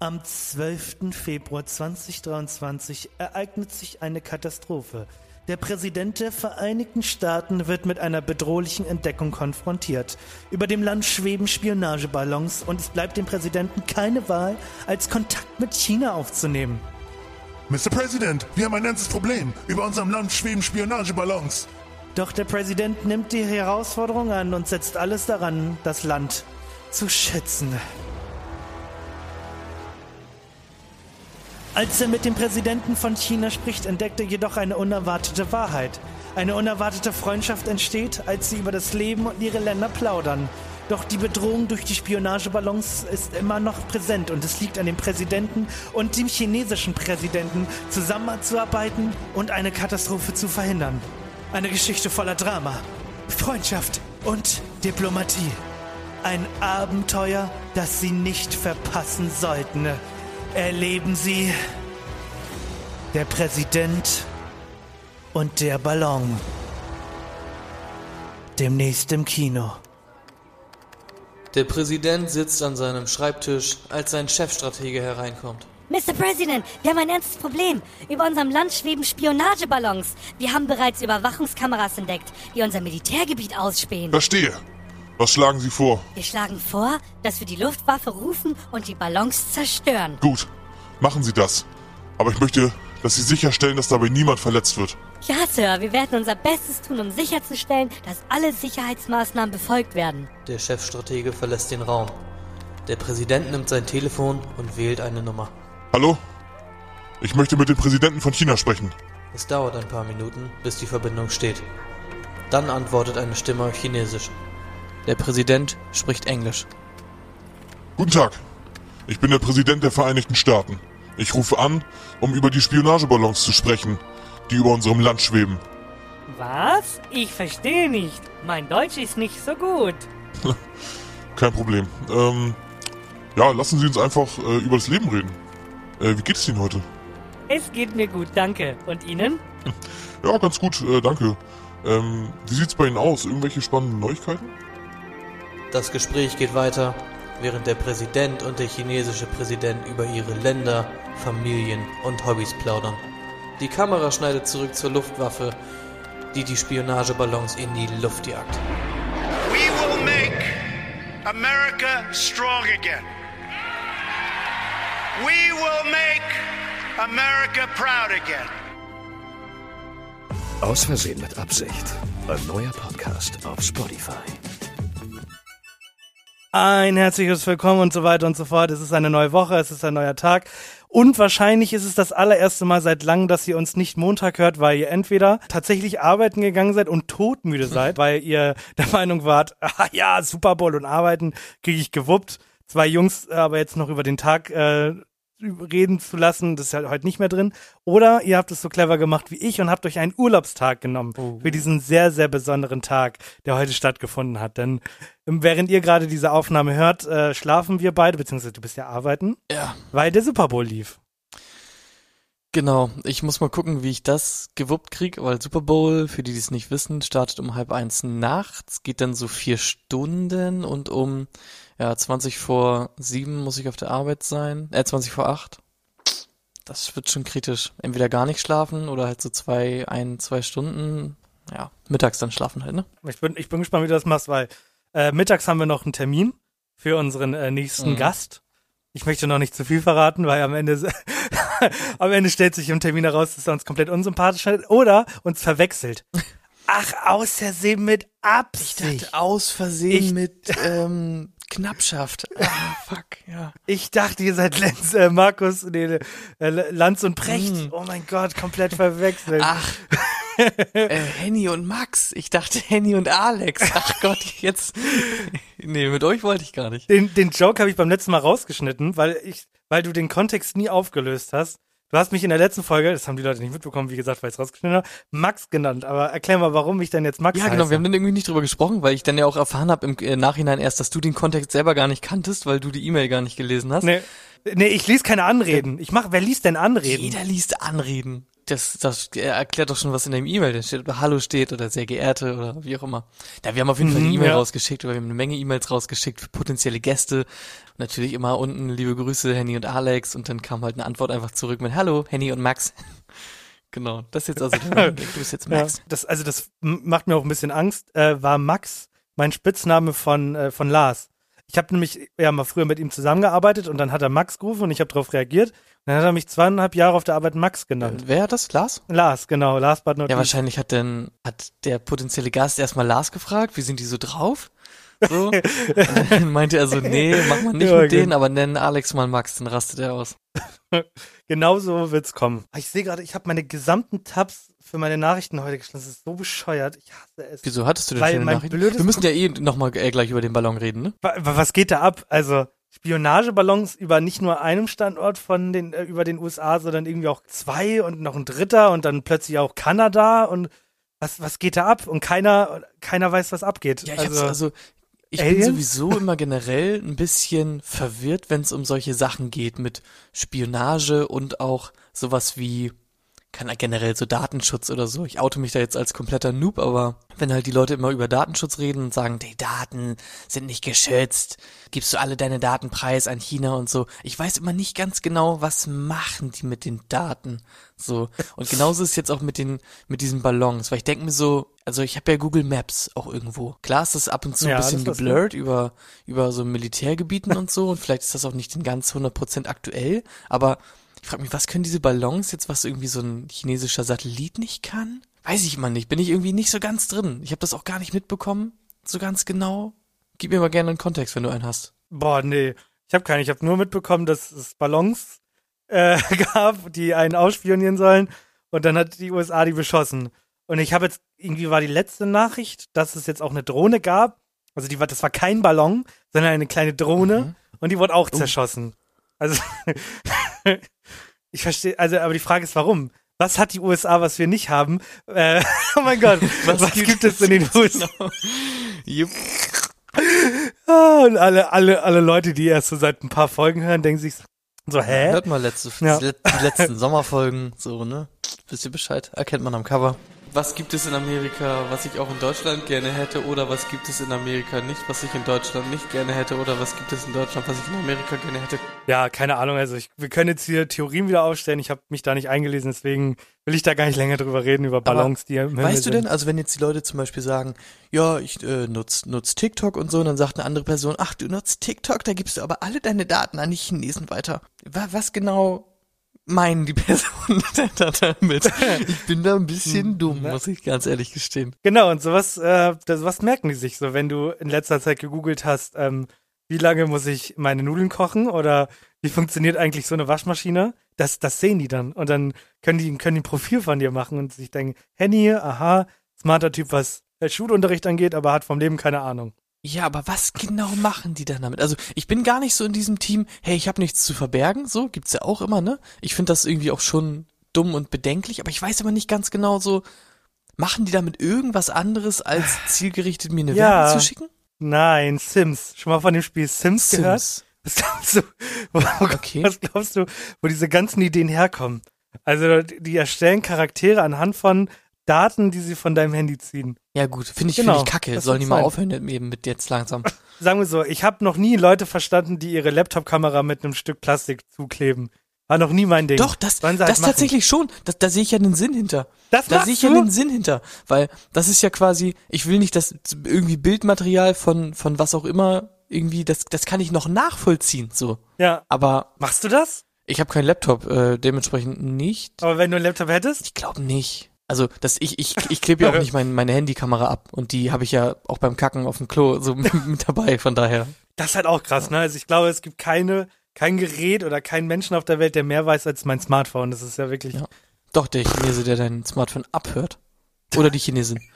Am 12. Februar 2023 ereignet sich eine Katastrophe. Der Präsident der Vereinigten Staaten wird mit einer bedrohlichen Entdeckung konfrontiert. Über dem Land schweben Spionageballons und es bleibt dem Präsidenten keine Wahl, als Kontakt mit China aufzunehmen. Mr. President, wir haben ein ernstes Problem. Über unserem Land schweben Spionageballons. Doch der Präsident nimmt die Herausforderung an und setzt alles daran, das Land zu schützen. Als er mit dem Präsidenten von China spricht, entdeckt er jedoch eine unerwartete Wahrheit. Eine unerwartete Freundschaft entsteht, als sie über das Leben und ihre Länder plaudern. Doch die Bedrohung durch die Spionageballons ist immer noch präsent und es liegt an dem Präsidenten und dem chinesischen Präsidenten zusammenzuarbeiten und eine Katastrophe zu verhindern. Eine Geschichte voller Drama, Freundschaft und Diplomatie. Ein Abenteuer, das Sie nicht verpassen sollten. Erleben Sie der Präsident und der Ballon. Demnächst im Kino. Der Präsident sitzt an seinem Schreibtisch, als sein Chefstratege hereinkommt. Mr. President, wir haben ein ernstes Problem. Über unserem Land schweben Spionageballons. Wir haben bereits Überwachungskameras entdeckt, die unser Militärgebiet ausspähen. Verstehe. Was schlagen Sie vor? Wir schlagen vor, dass wir die Luftwaffe rufen und die Ballons zerstören. Gut, machen Sie das. Aber ich möchte, dass Sie sicherstellen, dass dabei niemand verletzt wird. Ja, Sir, wir werden unser Bestes tun, um sicherzustellen, dass alle Sicherheitsmaßnahmen befolgt werden. Der Chefstratege verlässt den Raum. Der Präsident nimmt sein Telefon und wählt eine Nummer. Hallo? Ich möchte mit dem Präsidenten von China sprechen. Es dauert ein paar Minuten, bis die Verbindung steht. Dann antwortet eine Stimme auf Chinesisch. Der Präsident spricht Englisch. Guten Tag. Ich bin der Präsident der Vereinigten Staaten. Ich rufe an, um über die Spionageballons zu sprechen, die über unserem Land schweben. Was? Ich verstehe nicht. Mein Deutsch ist nicht so gut. Kein Problem. Ähm, ja, lassen Sie uns einfach äh, über das Leben reden. Äh, wie geht es Ihnen heute? Es geht mir gut, danke. Und Ihnen? Ja, ganz gut, äh, danke. Ähm, wie sieht's bei Ihnen aus? Irgendwelche spannenden Neuigkeiten? Das Gespräch geht weiter, während der Präsident und der chinesische Präsident über ihre Länder, Familien und Hobbys plaudern. Die Kamera schneidet zurück zur Luftwaffe, die die Spionageballons in die Luft jagt. We will make America strong again. We will make America proud again. Aus Versehen mit Absicht. Ein neuer Podcast auf Spotify. Ein herzliches Willkommen und so weiter und so fort. Es ist eine neue Woche, es ist ein neuer Tag. Und wahrscheinlich ist es das allererste Mal seit langem, dass ihr uns nicht Montag hört, weil ihr entweder tatsächlich arbeiten gegangen seid und todmüde seid, weil ihr der Meinung wart, ah ja, Super Bowl und arbeiten kriege ich gewuppt. Zwei Jungs aber jetzt noch über den Tag äh, reden zu lassen, das ist ja heute nicht mehr drin. Oder ihr habt es so clever gemacht wie ich und habt euch einen Urlaubstag genommen für diesen sehr, sehr besonderen Tag, der heute stattgefunden hat. Denn ähm, während ihr gerade diese Aufnahme hört, äh, schlafen wir beide, beziehungsweise du bist ja arbeiten, Ja. weil der Super Bowl lief. Genau, ich muss mal gucken, wie ich das gewuppt krieg, weil Super Bowl, für die, die es nicht wissen, startet um halb eins nachts, geht dann so vier Stunden und um ja 20 vor sieben muss ich auf der Arbeit sein, äh 20 vor acht. Das wird schon kritisch. Entweder gar nicht schlafen oder halt so zwei, ein, zwei Stunden, ja, mittags dann schlafen halt, ne? Ich bin, ich bin gespannt, wie du das machst, weil äh, mittags haben wir noch einen Termin für unseren äh, nächsten Mhm. Gast. Ich möchte noch nicht zu viel verraten, weil am Ende, am Ende stellt sich im Termin heraus, dass er uns komplett unsympathisch ist oder uns verwechselt. Ach, aus Versehen mit Absicht. aus Versehen Ich- mit ähm, Knappschaft. Ah, fuck, ja. Ich dachte, ihr seid Lenz, äh, Markus, nee, äh, Lanz und Precht. Mm. Oh mein Gott, komplett verwechselt. Ach, äh, Henny und Max. Ich dachte Henny und Alex. Ach Gott, jetzt. Nee, mit euch wollte ich gar nicht. Den, den Joke habe ich beim letzten Mal rausgeschnitten, weil ich, weil du den Kontext nie aufgelöst hast. Du hast mich in der letzten Folge, das haben die Leute nicht mitbekommen, wie gesagt, weil ich es rausgeschnitten habe, Max genannt. Aber erklär mal, warum ich denn jetzt Max Ja, heiße. genau, wir haben dann irgendwie nicht drüber gesprochen, weil ich dann ja auch erfahren habe im äh, Nachhinein erst, dass du den Kontext selber gar nicht kanntest, weil du die E-Mail gar nicht gelesen hast. Nee, nee, ich lese keine Anreden. Ich mach, wer liest denn Anreden? Jeder liest Anreden. Das, das erklärt doch schon, was in dem E-Mail da steht, oder Hallo steht oder sehr geehrte oder wie auch immer. Da wir haben auf jeden Fall eine Mhm, E-Mail ja. rausgeschickt oder wir haben eine Menge E-Mails rausgeschickt für potenzielle Gäste. Und natürlich immer unten liebe Grüße Henny und Alex und dann kam halt eine Antwort einfach zurück mit Hallo Henny und Max. genau, das ist jetzt also der, du bist jetzt Ja, Max. das, also das macht mir auch ein bisschen Angst. Äh, war Max mein Spitzname von, äh, von Lars. Ich habe nämlich ja mal früher mit ihm zusammengearbeitet und dann hat er Max gerufen und ich habe darauf reagiert. Und dann hat er mich zweieinhalb Jahre auf der Arbeit Max genannt. Wer hat das? Lars? Lars, genau, Lars not Ja, wahrscheinlich hat denn, hat der potenzielle Gast erstmal Lars gefragt, wie sind die so drauf? So. Und dann meinte er so, nee, mach mal nicht Ja, mit denen, genau. aber nenn Alex mal Max, dann rastet er aus. Genauso wird's kommen. Ich sehe gerade, ich habe meine gesamten Tabs für meine Nachrichten heute geschlossen. Das ist so bescheuert. Ich hasse es. Wieso hattest du denn Weil schöne Nachrichten? Wir müssen ja eh nochmal äh, gleich über den Ballon reden, ne? Wa- wa- Was geht da ab? Also Spionageballons über nicht nur einem Standort von den äh, über den USA, sondern irgendwie auch zwei und noch ein dritter und dann plötzlich auch Kanada und was was geht da ab? Und keiner keiner weiß, was abgeht. Ja, ich also, also, ich bin Aliens? sowieso immer generell ein bisschen verwirrt, wenn es um solche Sachen geht mit Spionage und auch sowas wie kann generell so Datenschutz oder so. Ich oute mich da jetzt als kompletter Noob, aber wenn halt die Leute immer über Datenschutz reden und sagen, die Daten sind nicht geschützt, gibst du alle deine Daten preis an China und so. Ich weiß immer nicht ganz genau, was machen die mit den Daten. So. Und genauso ist jetzt auch mit den, mit diesen Ballons, weil ich denke mir so, also ich habe ja Google Maps auch irgendwo. Klar ist das ab und zu ein Ja, bisschen das ist das, geblurrt über, über so Militärgebieten und so und vielleicht ist das auch nicht in ganz 100% aktuell, aber ich frage mich, was können diese Ballons jetzt, was irgendwie so ein chinesischer Satellit nicht kann? Weiß ich mal nicht, bin ich irgendwie nicht so ganz drin. Ich habe das auch gar nicht mitbekommen, so ganz genau. Gib mir mal gerne einen Kontext, wenn du einen hast. boah, nee, ich habe keinen. Ich habe nur mitbekommen, dass es Ballons äh, gab, die einen ausspionieren sollen und dann hat die USA die beschossen. Und ich habe jetzt irgendwie war die letzte Nachricht, dass es jetzt auch eine Drohne gab. Also die war das war kein Ballon, sondern eine kleine Drohne Mhm. und die wurde auch Oh. zerschossen. Also ich verstehe, also aber die Frage ist warum? Was hat die USA, was wir nicht haben? Äh, oh mein Gott, was, gibt, es in den USA? Jupp. Ah, Und alle, alle, alle Leute, die erst so seit ein paar Folgen hören, denken sich so, hä? Hört mal letzte, Ja. die letzten Sommerfolgen, so, ne? Wisst ihr Bescheid? Erkennt man am Cover. Was gibt es in Amerika, was ich auch in Deutschland gerne hätte, oder was gibt es in Amerika nicht, was ich in Deutschland nicht gerne hätte, oder was gibt es in Deutschland, was ich in Amerika gerne hätte? Ja, keine Ahnung. Also ich, wir können jetzt hier Theorien wieder aufstellen. Ich habe mich da nicht eingelesen, deswegen will ich da gar nicht länger drüber reden, über Ballons, die im Weißt du denn, also wenn jetzt die Leute zum Beispiel sagen, ja, ich äh, nutz, nutz TikTok und so, und dann sagt eine andere Person, ach, du nutzt TikTok, da gibst du aber alle deine Daten an die Chinesen weiter. Wa was genau meinen die Personen damit? Ich bin da ein bisschen dumm, muss ich ganz ehrlich gestehen. Genau, und sowas, äh, das, was merken die sich so, wenn du in letzter Zeit gegoogelt hast, ähm, wie lange muss ich meine Nudeln kochen oder wie funktioniert eigentlich so eine Waschmaschine? Das, das sehen die dann. Und dann können die, können die ein Profil von dir machen und sich denken, Henny, aha, smarter Typ, was Schulunterricht angeht, aber hat vom Leben keine Ahnung. Ja, aber was genau machen die dann damit? Also ich bin gar nicht so in diesem Team, hey, ich habe nichts zu verbergen, so gibt's ja auch immer, ne? Ich finde das irgendwie auch schon dumm und bedenklich, aber ich weiß immer nicht ganz genau so, machen die damit irgendwas anderes als zielgerichtet mir eine Ja. Werbung zu schicken? Nein, Sims. Schon mal von dem Spiel Sims, gehört? Sims. Was glaubst du, wo, Okay. was glaubst du, wo diese ganzen Ideen herkommen? Also, die erstellen Charaktere anhand von Daten, die sie von deinem Handy ziehen. Ja gut, finde ich, Genau, finde ich kacke. Sollen die mal sein. aufhören eben mit jetzt langsam. Sagen wir so, ich habe noch nie Leute verstanden, die ihre Laptop-Kamera mit einem Stück Plastik zukleben. War noch nie mein Ding. Doch, das, halt das machen. tatsächlich schon. Da, da sehe ich ja den Sinn hinter. Das da sehe ich ja du? den Sinn hinter. Weil das ist ja quasi, ich will nicht, dass irgendwie Bildmaterial von, von was auch immer irgendwie, das, das kann ich noch nachvollziehen, so. Ja. Aber Machst du das? ich habe keinen Laptop, äh, dementsprechend nicht. Aber wenn du einen Laptop hättest? Ich glaube nicht. Also, das, ich, ich, ich klebe ja auch nicht mein, meine Handykamera ab und die habe ich ja auch beim Kacken auf dem Klo so mit, mit dabei, von daher. Das ist halt auch krass, ne? Also ich glaube, es gibt keine, kein Gerät oder keinen Menschen auf der Welt, der mehr weiß als mein Smartphone. Das ist ja wirklich. Ja. Doch, der Chinese, der dein Smartphone abhört. Oder die Chinesin.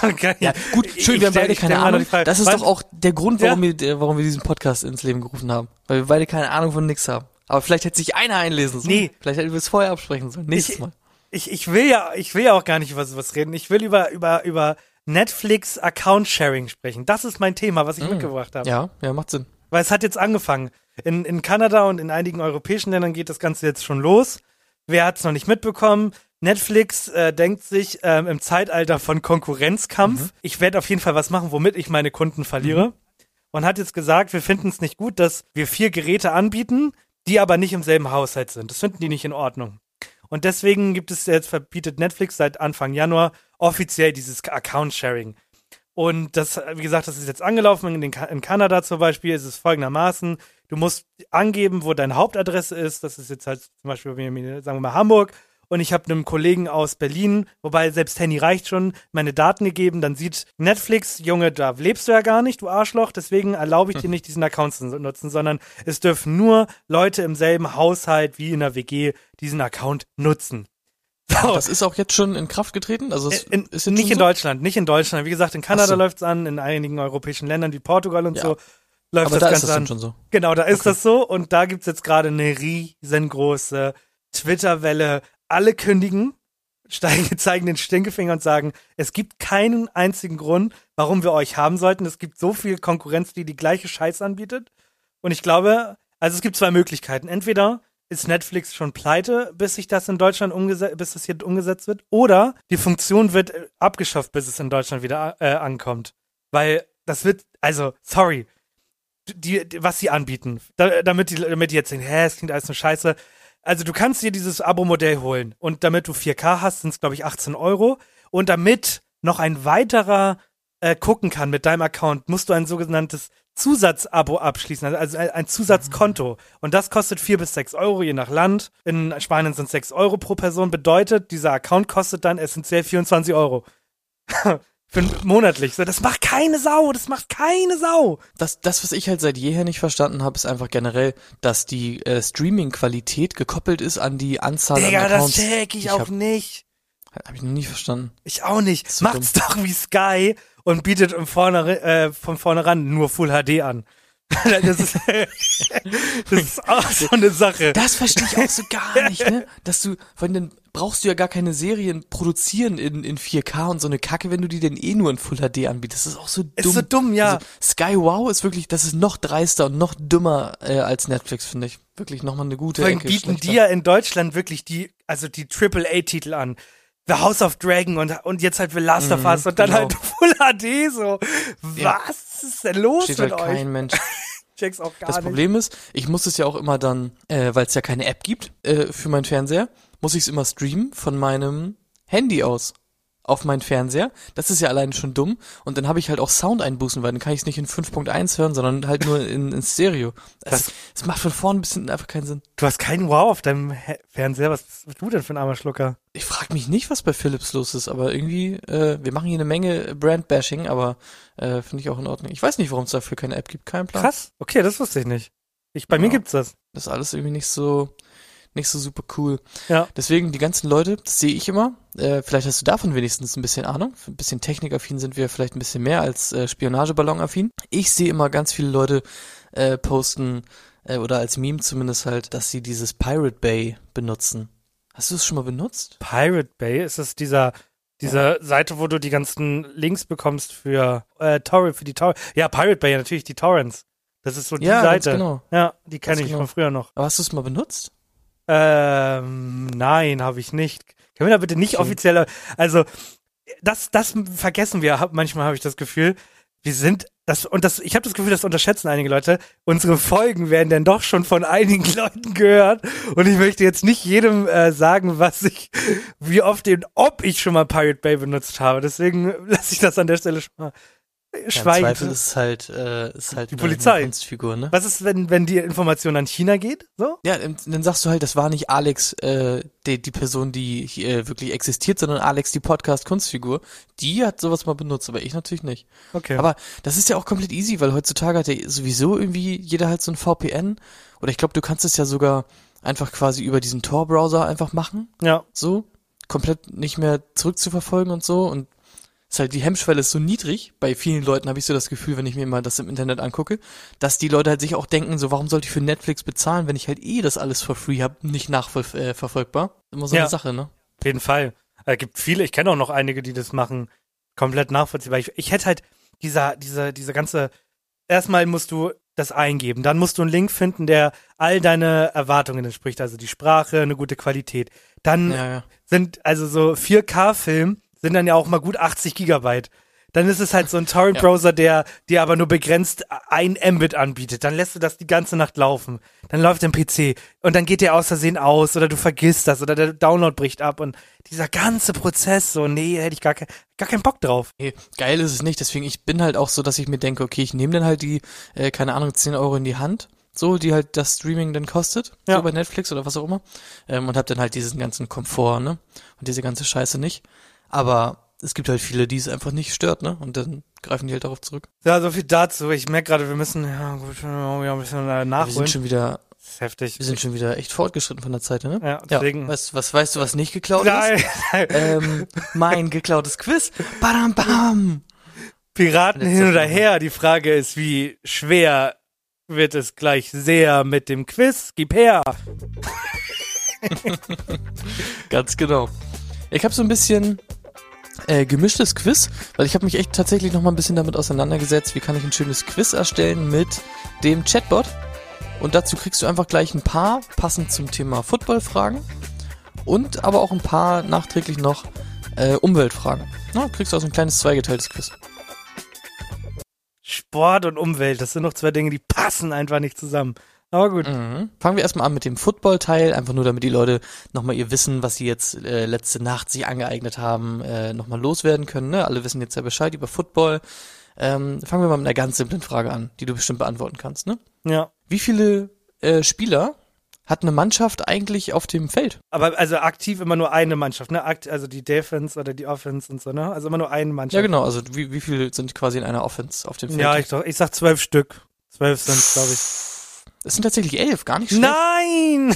Okay. Ja, gut, schön, Ich wir haben beide keine Ahnung. Das ist wann- doch auch der Grund, warum, Ja. wir, warum wir diesen Podcast ins Leben gerufen haben. Weil wir beide keine Ahnung von nix haben. Aber vielleicht hätte sich einer einlesen sollen. Nee. Vielleicht hätten wir es vorher absprechen sollen. Nächstes Ich- Mal. Ich, ich will ja, ich will ja auch gar nicht über sowas reden. Ich will über, über, über Netflix Account Sharing sprechen. Das ist mein Thema, was ich mitgebracht habe. Mm. Ja, ja, macht Sinn. Weil es hat jetzt angefangen. In, in Kanada und in einigen europäischen Ländern geht das Ganze jetzt schon los. Wer hat es noch nicht mitbekommen? Netflix äh, denkt sich ähm, im Zeitalter von Konkurrenzkampf, Mhm. ich werde auf jeden Fall was machen, womit ich meine Kunden verliere. Und hat jetzt gesagt, wir finden es nicht gut, dass wir vier Geräte anbieten, die aber nicht im selben Haushalt sind. Das finden die nicht in Ordnung. Und deswegen gibt es jetzt, verbietet Netflix seit Anfang Januar offiziell dieses Account-Sharing. Und das, wie gesagt, das ist jetzt angelaufen. In, den, in Kanada zum Beispiel ist es folgendermaßen: Du musst angeben, wo deine Hauptadresse ist. Das ist jetzt halt zum Beispiel, sagen wir mal, Hamburg. Und ich habe einem Kollegen aus Berlin, wobei selbst Handy reicht schon, meine Daten gegeben. Dann sieht Netflix, Junge, da lebst du ja gar nicht, du Arschloch. Deswegen erlaube ich dir nicht, diesen Account zu nutzen, sondern es dürfen nur Leute im selben Haushalt wie in der WG diesen Account nutzen. So. Das ist auch jetzt schon in Kraft getreten? Also es In, ist nicht in so? Deutschland, nicht in Deutschland. Wie gesagt, in Kanada so. läuft's an, in einigen europäischen Ländern wie Portugal und Ja. so läuft Aber das da ist Ganze das an. schon so. Genau, da ist das so und da gibt's jetzt gerade eine riesengroße Twitter-Welle. Alle kündigen, steigen, zeigen den Stinkefinger und sagen, es gibt keinen einzigen Grund, warum wir euch haben sollten. Es gibt so viel Konkurrenz, die die gleiche Scheiß anbietet. Und ich glaube, also es gibt zwei Möglichkeiten. Entweder ist Netflix schon pleite, bis sich das in Deutschland umgesetzt, bis das hier umgesetzt wird, oder die Funktion wird äh, abgeschafft, bis es in Deutschland wieder äh, ankommt. Weil das wird, also, sorry, die, die, was sie anbieten, da, damit, die, damit die jetzt denken, hä, es klingt alles nur scheiße. Also du kannst dir dieses Abo-Modell holen und damit du 4K hast, sind es glaube ich 18 Euro und damit noch ein weiterer äh, gucken kann mit deinem Account, musst du ein sogenanntes Zusatzabo abschließen, also- also ein, ein Zusatzkonto. Und das kostet 4 bis 6 Euro, je nach Land. In Spanien sind es 6 Euro pro Person. Bedeutet, dieser Account kostet dann essentiell 24 Euro. Für monatlich. So, das macht keine Sau, das macht keine Sau. Das, das, was ich halt seit jeher nicht verstanden habe, ist einfach generell, dass die äh, Streaming-Qualität gekoppelt ist an die Anzahl Digga, an das Accounts. check ich die auch hab, nicht. hab ich noch nie verstanden. Ich auch nicht. So Macht's doch wie Sky und bietet im vorne, äh, von vornherein nur Full HD an. das, ist, das ist auch so eine Sache. Das verstehe ich auch so gar nicht, ne? Dass du, von dann brauchst du ja gar keine Serien produzieren in, in 4K und so eine Kacke, wenn du die denn eh nur in Full HD anbietest. Das ist auch so dumm. Ist so dumm, ja. Also, Sky Wow ist wirklich, das ist noch dreister und noch dümmer äh, als Netflix, finde ich. Wirklich nochmal eine gute Vor allem bieten die ja in Deutschland wirklich die, also die AAA-Titel an. The House of Dragon und, und jetzt halt The Last of Mhm, Us und dann genau. halt Full HD so. Ja. Was ist denn los Steht mit halt euch? kein Mensch. Check's auch gar Das nicht. Problem ist, ich muss es ja auch immer dann, äh, weil es ja keine App gibt äh, für meinen Fernseher, muss ich es immer streamen von meinem Handy aus auf meinen Fernseher. Das ist ja alleine schon dumm. Und dann habe ich halt auch Soundeinbußen, weil dann kann ich es nicht in 5.1 hören, sondern halt nur in, in Stereo. Das, Das- das macht von vorn bis hinten einfach keinen Sinn. Du hast keinen Wow auf deinem He Fernseher. Was bist du denn für ein armer Schlucker? Ich frage mich nicht, was bei Philips los ist, aber irgendwie, äh, wir machen hier eine Menge Brand-Bashing, aber äh, finde ich auch in Ordnung. Ich weiß nicht, warum es dafür keine App gibt, kein Plan. Krass. Okay, das wusste ich nicht. Ich, bei mir Ja. gibt's das. Das ist alles irgendwie nicht so, nicht so super cool. Ja. Deswegen die ganzen Leute, das sehe ich immer. Äh, vielleicht hast du davon wenigstens ein bisschen Ahnung. Ein bisschen technikaffin sind wir vielleicht ein bisschen mehr als äh, Spionageballonaffin. Ich sehe immer ganz viele Leute äh, posten äh, oder als Meme zumindest halt, dass sie dieses Pirate Bay benutzen. Hast du es schon mal benutzt? Pirate Bay, ist das dieser, diese Seite, wo du die ganzen Links bekommst für äh, Torrent, für die Torrent. Ja, Pirate Bay, natürlich die Torrents. Das ist so die Ja, Seite. genau. Ja, die kenne ich genau. von früher noch. Aber hast du es mal benutzt? Ähm, nein, habe ich nicht. Können wir da bitte nicht Okay. offiziell, also das, das vergessen wir manchmal, habe ich das Gefühl. Wir sind das und das, ich habe das Gefühl, das unterschätzen einige Leute. Unsere Folgen werden dann doch schon von einigen Leuten gehört und ich möchte jetzt nicht jedem äh, sagen, was ich, wie oft und ob ich schon mal Pirate Bay benutzt habe. Deswegen lasse ich das an der Stelle schon mal äh, Ja, Im schweigen. Zweifel ist halt, äh, ist halt Die eine, Polizei. Eine Kunstfigur, ne? was ist, wenn, wenn die Information an China geht? So? Ja, dann sagst du halt, das war nicht Alex, äh, die, die Person, die hier wirklich existiert, sondern Alex, die Podcast-Kunstfigur. Die hat sowas mal benutzt, aber ich natürlich nicht. Okay. Aber das ist ja auch komplett easy, weil heutzutage hat ja sowieso irgendwie jeder halt so ein VPN. Oder ich glaube, du kannst es ja sogar einfach quasi über diesen Tor-Browser einfach machen. ja. So. komplett nicht mehr zurückzuverfolgen und so und ist halt die Hemmschwelle ist so niedrig. Bei vielen Leuten habe ich so das Gefühl, wenn ich mir mal das im Internet angucke, dass die Leute halt sich auch denken, so warum sollte ich für Netflix bezahlen, wenn ich halt eh das alles for free habe, nicht nachverfolgbar. Äh, Immer so Ja. eine Sache, ne? Auf jeden Fall. Es gibt viele, ich kenne auch noch einige, die das machen, komplett nachvollziehbar. Ich, ich hätte halt dieser, diese, diese ganze, erstmal musst du das eingeben, dann musst du einen Link finden, der all deine Erwartungen entspricht, also die Sprache, eine gute Qualität. Dann Ja, ja. sind, also so 4K-Film sind dann ja auch mal gut 80 Gigabyte. Dann ist es halt so ein Torrent-Browser, der dir aber nur begrenzt ein Mbit anbietet. Dann lässt du das die ganze Nacht laufen. Dann läuft im PC und dann geht der aus Versehen aus oder du vergisst das oder der Download bricht ab und dieser ganze Prozess, so, nee, hätte ich gar, kein, gar keinen Bock drauf. Nee, geil ist es nicht, deswegen ich bin halt auch so, dass ich mir denke, okay, ich nehme dann halt die, äh, keine Ahnung, 10 Euro in die Hand, so, die halt das Streaming dann kostet, Ja. so bei Netflix oder was auch immer, ähm, und hab dann halt diesen ganzen Komfort, ne, und diese ganze Scheiße nicht, aber es gibt halt viele, die es einfach nicht stört, ne, und dann greifen die halt darauf zurück. Ja, so viel dazu. Ich merke gerade, wir müssen, ja gut, ja, ein bisschen äh, Wir nachholen. sind schon wieder, das ist heftig. wir sind schon wieder echt fortgeschritten von der Zeit, ne? Ja, deswegen- Weißt, was weißt du, was nicht geklaut Nein, ist? Ähm, mein geklautes Quiz. Badam bam. Piraten hin oder her. Die Frage ist, wie schwer wird es gleich sehr mit dem Quiz? Gib her. Ganz genau. Ich habe so ein bisschen äh, gemischtes Quiz, weil ich habe mich echt tatsächlich noch mal ein bisschen damit auseinandergesetzt, wie kann ich ein schönes Quiz erstellen mit dem Chatbot. Und dazu kriegst du einfach gleich ein paar passend zum Thema Football-Fragen und aber auch ein paar nachträglich noch äh, Umweltfragen. Na, kriegst du also ein kleines zweigeteiltes Quiz. Sport und Umwelt, das sind noch zwei Dinge, die passen einfach nicht zusammen. Aber gut. Mhm. Fangen wir erstmal an mit dem Football-Teil, einfach nur damit die Leute nochmal ihr Wissen, was sie jetzt äh, letzte Nacht sich angeeignet haben, äh, nochmal loswerden können. Ne? Alle wissen jetzt ja Bescheid über Football. Ähm, fangen wir mal mit einer ganz simplen Frage an, die du bestimmt beantworten kannst. Ne? Ja. Wie viele äh, Spieler hat eine Mannschaft eigentlich auf dem Feld? Aber also aktiv immer nur eine Mannschaft, ne? Akt, also die Defense oder die Offense und so, ne? Also immer nur eine Mannschaft. Ja genau, also wie, wie viele sind quasi in einer Offense auf dem Feld? Ja, ich, ich sag zwölf Stück. Zwölf sind glaube ich. Es sind tatsächlich elf, gar nicht schlecht. Nein!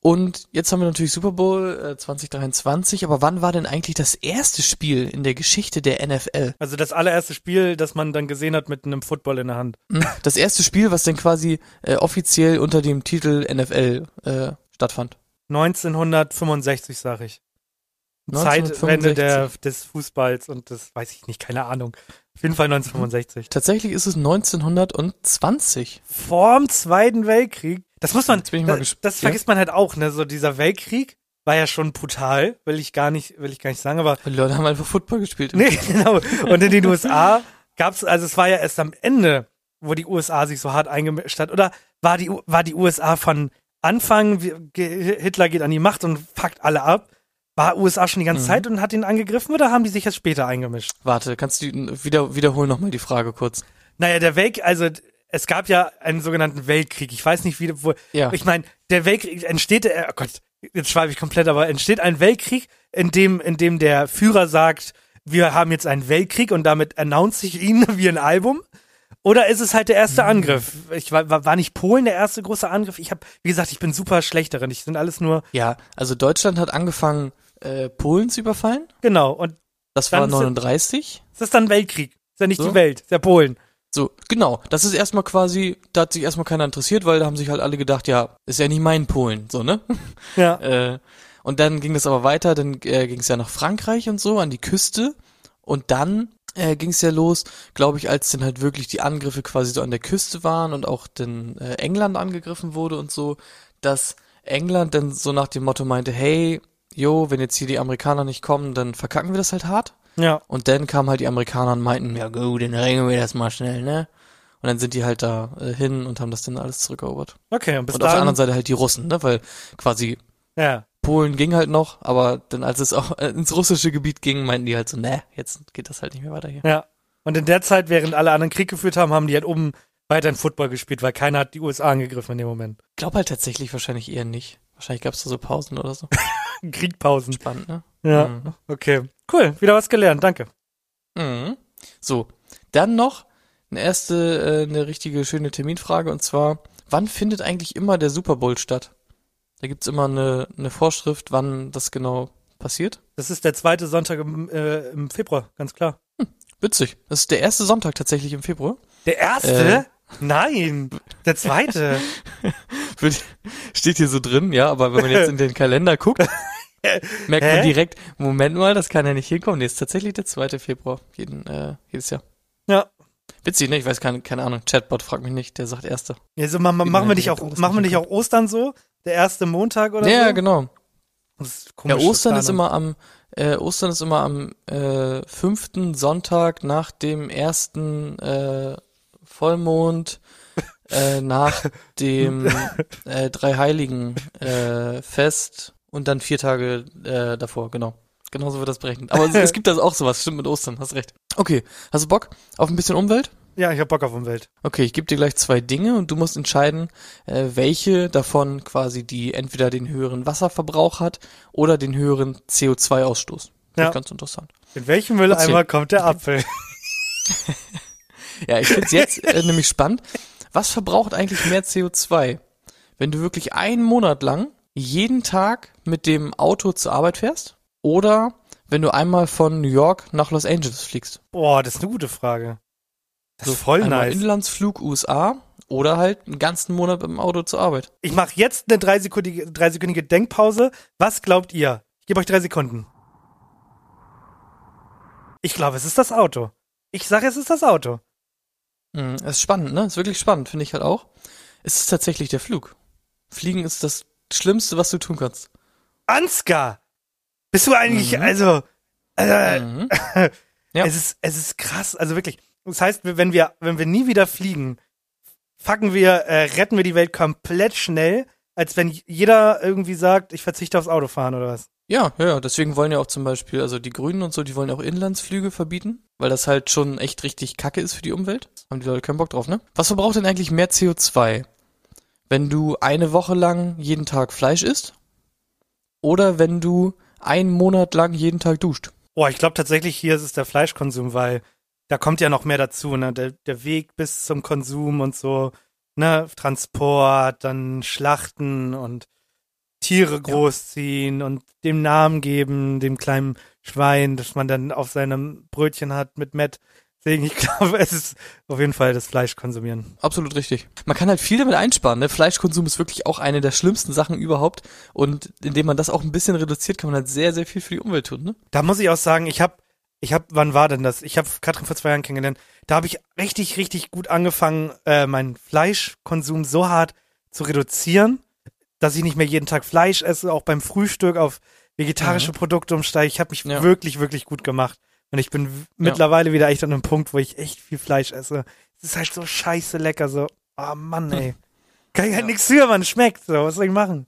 Und jetzt haben wir natürlich Super Bowl äh, 2023, aber wann war denn eigentlich das erste Spiel in der Geschichte der NFL? Also das allererste Spiel, das man dann gesehen hat mit einem Football in der Hand. Hm, Das erste Spiel, was denn quasi äh, offiziell unter dem Titel NFL äh, stattfand. 1965, sag ich. Zeitwende 1965. der, des Fußballs und das weiß ich nicht, keine Ahnung. Auf jeden Fall 1965. Tatsächlich ist es 1920. Vorm Zweiten Weltkrieg. Das muss man, das, das vergisst man halt auch, ne? So dieser Weltkrieg war ja schon brutal, will ich gar nicht, will ich gar nicht sagen, aber Die Leute haben einfach Football gespielt. Nee, genau. Und in den USA gab's, also es war ja erst am Ende, wo die USA sich so hart eingemischt hat. Oder war die, war die USA von Anfang, Hitler geht an die Macht und fuckt alle ab? War USA schon die ganze Mhm. Zeit und hat ihn angegriffen oder haben die sich jetzt später eingemischt? Warte, kannst du wieder wiederholen nochmal die Frage kurz? Naja, der Weltkrieg, also es gab ja einen sogenannten Weltkrieg. Ich weiß nicht, wie, wo, Ja. ich meine, der Weltkrieg entsteht, äh, oh Gott, jetzt schweife ich komplett, aber entsteht ein Weltkrieg, in dem, in dem der Führer sagt, wir haben jetzt einen Weltkrieg und damit announce ich ihn wie ein Album? Oder ist es halt der erste Mhm. Angriff? Ich war, war war nicht Polen der erste große Angriff? Ich habe, wie gesagt, ich bin super schlecht darin. Ich sind alles nur Ja, also Deutschland hat angefangen, äh, Polen zu überfallen. genau. Und Das war sind- 39. es ist dann Weltkrieg. Ist ja nicht So. die Welt, ist ja Polen. So, genau. Das ist erstmal quasi, da hat sich erstmal keiner interessiert, weil da haben sich halt alle gedacht, ja, ist ja nicht mein Polen, so, ne? Ja. Äh, und dann ging das aber weiter, dann äh, ging es ja nach Frankreich und so, an die Küste. Und dann äh, ging es ja los, glaube ich, als dann halt wirklich die Angriffe quasi so an der Küste waren und auch dann äh, England angegriffen wurde und so, dass England dann so nach dem Motto meinte, hey, jo, wenn jetzt hier die Amerikaner nicht kommen, dann verkacken wir das halt hart. Ja. Und dann kamen halt die Amerikaner und meinten, ja gut, dann regeln wir das mal schnell, ne? Und dann sind die halt da äh, hin und haben das dann alles zurückerobert. Okay, und bis und auf der anderen Seite halt die Russen, ne? Weil quasi ja. Polen ging halt noch, aber dann als es auch äh, ins russische Gebiet ging, meinten die halt so, ne, jetzt geht das halt nicht mehr weiter hier. Ja. Und in der Zeit, während alle anderen Krieg geführt haben, haben die halt oben weiterhin Football gespielt, weil keiner hat die USA angegriffen in dem Moment. Ich glaube halt tatsächlich wahrscheinlich eher nicht. Wahrscheinlich gab es da so Pausen oder so. Kriegpausen. Spannend, ne? Ja. Mhm. Okay. Cool. Wieder was gelernt. Danke. Mhm. So, dann noch eine erste, äh, eine richtige schöne Terminfrage und zwar, wann findet eigentlich immer der Super Bowl statt? Da gibt's immer eine, eine Vorschrift, wann das genau passiert. Das ist der zweite Sonntag im, äh, im Februar, ganz klar. Witzig. Das ist der erste Sonntag tatsächlich im Februar. Der erste? Äh. Nein, der zweite. Wird- Steht hier so drin, ja, aber wenn man jetzt in den Kalender guckt, merkt Hä? man direkt, Moment mal, das kann ja nicht hinkommen. Nee, ist tatsächlich der 2. Februar, jeden, äh, jedes Jahr. ja. Witzig, ne? Ich weiß keine, keine Ahnung. Chatbot fragt mich nicht, der sagt erste. Also, ma, ma, machen wir nicht auch, machen wir nicht auch Ostern so? Der erste Montag oder Ja, so? genau. Das ist Ja, Ostern ist Planung. immer am, äh, Ostern ist immer am äh, fünften Sonntag nach dem ersten äh, Vollmond, äh, nach dem äh, Dreiheiligen äh, Fest und dann vier Tage äh, davor, genau. Genauso wird das berechnet. Aber es, es gibt das auch sowas, stimmt mit Ostern, hast recht. Okay, hast du Bock auf ein bisschen Umwelt? Ja, ich hab Bock auf Umwelt. Okay, ich gebe dir gleich zwei Dinge und du musst entscheiden, äh, welche davon quasi die entweder den höheren Wasserverbrauch hat oder den höheren CO2-Ausstoß. Finde Ja. ganz interessant. In welchem Mülleimer kommt der Apfel? Ja, ich find's jetzt äh, nämlich spannend. Was verbraucht eigentlich mehr CO2? Wenn du wirklich einen Monat lang jeden Tag mit dem Auto zur Arbeit fährst oder wenn du einmal von New York nach Los Angeles fliegst. Boah, das ist eine gute Frage. Das ist voll einmal nice. Inlandsflug USA oder halt einen ganzen Monat mit dem Auto zur Arbeit. Ich mache jetzt eine dreisekündige, dreisekündige Denkpause. Was glaubt ihr? Ich gebe euch drei Sekunden. Ich glaube, es ist das Auto. Ich sage, es ist das Auto. Mhm, es ist spannend, ne? Ist wirklich spannend, finde ich halt auch. Es ist tatsächlich der Flug. Fliegen ist das Schlimmste, was du tun kannst. Ansgar! Bist du eigentlich, Mhm. also, äh, Mhm. Ja. es ist, es ist krass, also wirklich. Das heißt, wenn wir, wenn wir nie wieder fliegen, fucken wir, äh, retten wir die Welt komplett schnell, als wenn jeder irgendwie sagt, ich verzichte aufs Autofahren oder was. Ja, ja, deswegen wollen ja auch zum Beispiel, also die Grünen und so, die wollen ja auch Inlandsflüge verbieten, weil das halt schon echt richtig kacke ist für die Umwelt. Haben die Leute keinen Bock drauf, ne? Was verbraucht denn eigentlich mehr CO2? Wenn du eine Woche lang jeden Tag Fleisch isst? Oder wenn du einen Monat lang jeden Tag duscht? Boah, ich glaube tatsächlich hier ist es der Fleischkonsum, weil da kommt ja noch mehr dazu, ne? Der, der Weg bis zum Konsum und so, ne? Transport, dann Schlachten und Tiere großziehen und dem Namen geben, dem kleinen Schwein, das man dann auf seinem Brötchen hat mit Matt. Deswegen, ich glaube, es ist auf jeden Fall das Fleisch konsumieren. Absolut richtig. Man kann halt viel damit einsparen. Ne? Fleischkonsum ist wirklich auch eine der schlimmsten Sachen überhaupt. Und indem man das auch ein bisschen reduziert, kann man halt sehr, sehr viel für die Umwelt tun. Ne? Da muss ich auch sagen, ich habe, ich habe, wann war denn das? Ich habe Katrin vor zwei Jahren kennengelernt. Da habe ich richtig, richtig gut angefangen, äh, meinen Fleischkonsum so hart zu reduzieren, dass ich nicht mehr jeden Tag Fleisch esse, auch beim Frühstück auf vegetarische Produkte umsteige. Ich habe mich Ja. wirklich, wirklich gut gemacht. Und ich bin w- mittlerweile wieder echt an einem Punkt, wo ich echt viel Fleisch esse. Es ist halt so scheiße lecker, so, oh Mann, ey. Kann ich halt nichts für, man schmeckt so. Was soll ich machen?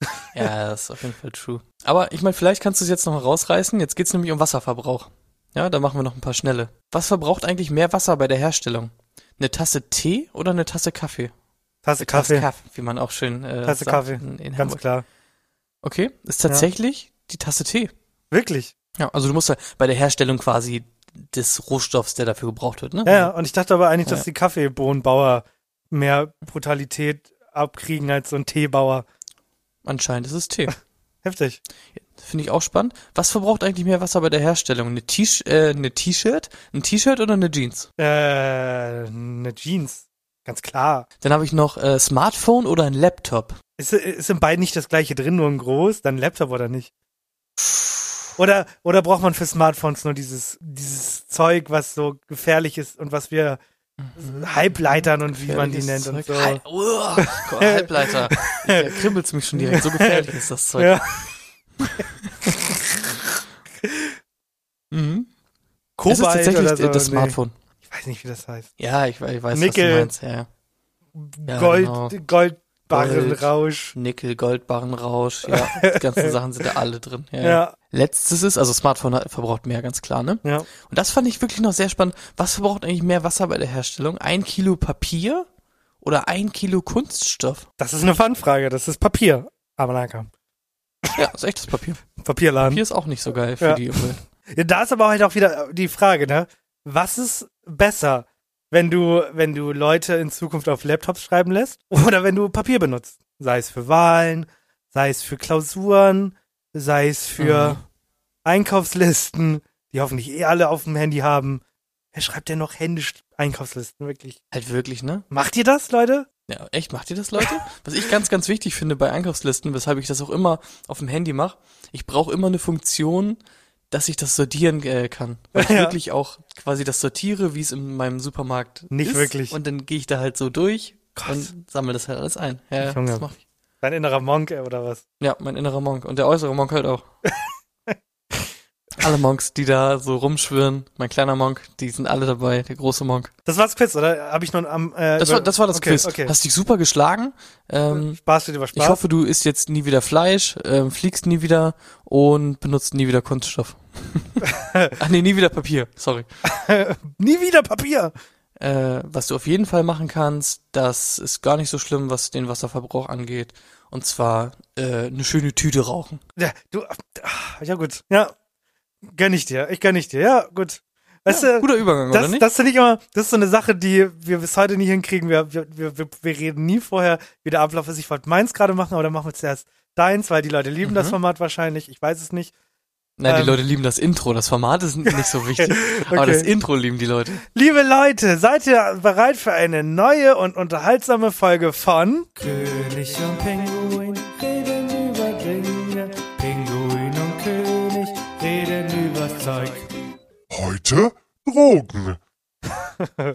Ja, das ist auf jeden Fall true. Aber ich meine, vielleicht kannst du es jetzt noch rausreißen. Jetzt geht's nämlich um Wasserverbrauch. Ja, da machen wir noch ein paar schnelle. Was verbraucht eigentlich mehr Wasser bei der Herstellung? Eine Tasse Tee oder eine Tasse Kaffee? Tasse Kaffee. Kaffee, wie man auch schön äh, Tasse sagt Kaffee. in, in Ganz klar. Okay, ist tatsächlich die Tasse Tee. Wirklich. Ja, also du musst ja bei der Herstellung quasi des Rohstoffs, der dafür gebraucht wird, ne? Ja, ja, und ich dachte aber eigentlich, dass Ja. die Kaffeebohnenbauer mehr Brutalität abkriegen als so ein Teebauer. Anscheinend ist es Tee. Heftig. Finde ich auch spannend. Was verbraucht eigentlich mehr Wasser bei der Herstellung? Eine äh, T-Shirt, ein T-Shirt oder eine Jeans? Äh, eine Jeans. Ganz klar. Dann habe ich noch äh, Smartphone oder ein Laptop. Ist, ist in beiden nicht das gleiche drin, nur in groß? Dann Laptop oder nicht? Oder, oder braucht man für Smartphones nur dieses, dieses Zeug, was so gefährlich ist und was wir Halbleitern und wie man die nennt und so. Hal Uah, Gott, Halbleiter. Da kribbelt's mich schon direkt. So gefährlich ist das Zeug. Ja. Mhm. Kobalt es ist tatsächlich äh, so. das Smartphone. Weiß nicht, wie das heißt. Ja, ich, ich weiß, Nickel. was du meinst. Ja, ja. Gold, genau. Goldbarrenrausch. Nickel, Goldbarrenrausch, ja. Die ganzen Sachen sind da alle drin. Ja, Ja. Letztes ist, also Smartphone verbraucht mehr, ganz klar, ne? Ja. Und das fand ich wirklich noch sehr spannend. Was verbraucht eigentlich mehr Wasser bei der Herstellung? Ein Kilo Papier oder ein Kilo Kunststoff? Das ist eine Fangfrage. Das ist Papier. Aber danke. Ja, ist echtes Papier. Papierladen. Papier ist auch nicht so geil für Ja. die Umwelt. Ja, Da ist aber halt auch wieder die Frage, ne? Was ist besser, wenn du, wenn du Leute in Zukunft auf Laptops schreiben lässt oder wenn du Papier benutzt? Sei es für Wahlen, sei es für Klausuren, sei es für Mhm. Einkaufslisten, die hoffentlich eh alle auf dem Handy haben. Wer schreibt denn noch händisch Einkaufslisten, wirklich? Halt wirklich, ne? Macht ihr das, Leute? Ja, echt, macht ihr das, Leute? Was ich ganz, ganz wichtig finde bei Einkaufslisten, weshalb ich das auch immer auf dem Handy mache, ich brauche immer eine Funktion, dass ich das sortieren äh, kann. Weil ich Ja. wirklich auch quasi das sortiere, wie es in meinem Supermarkt Nicht ist. wirklich. Und dann gehe ich da halt so durch Krass. und sammle das halt alles ein. Ja, Junge. das mach ich. Dein innerer Monk, ey, oder was? Ja, mein innerer Monk. Und der äußere Monk halt auch. alle Monks, die da so rumschwirren, mein kleiner Monk, die sind alle dabei, der große Monk. Das war's Quiz, oder? Habe ich noch am. Äh, Das war das, war das okay, Quiz. Okay. Hast dich super geschlagen. Ähm, Spaß steht über Spaß. Ich hoffe, du isst jetzt nie wieder Fleisch, ähm, fliegst nie wieder und benutzt nie wieder Kunststoff. Ach nee, nie wieder Papier, sorry. Nie wieder Papier. Äh, was du auf jeden Fall machen kannst, das ist gar nicht so schlimm, was den Wasserverbrauch angeht. Und zwar äh, eine schöne Tüte rauchen. Ja, du. ah, Ja, gut. Ja. Gönn ich dir. Ich gönn ich dir. Ja, gut. Weißt Ja, du, guter Übergang, das, oder nicht? das finde ich immer, das ist so eine Sache, die wir bis heute nie hinkriegen. Wir, wir, wir, wir- reden nie vorher, wie der Ablauf ist. Ich wollte meins gerade machen, aber dann machen wir zuerst deins, weil die Leute lieben das Mhm. Format wahrscheinlich. Ich weiß es nicht. Die ähm, Leute lieben das Intro, das Format ist nicht so wichtig. Aber Okay. das Intro lieben die Leute. Liebe Leute, seid ihr bereit für eine neue und unterhaltsame Folge von König und Pinguin Heute Drogen.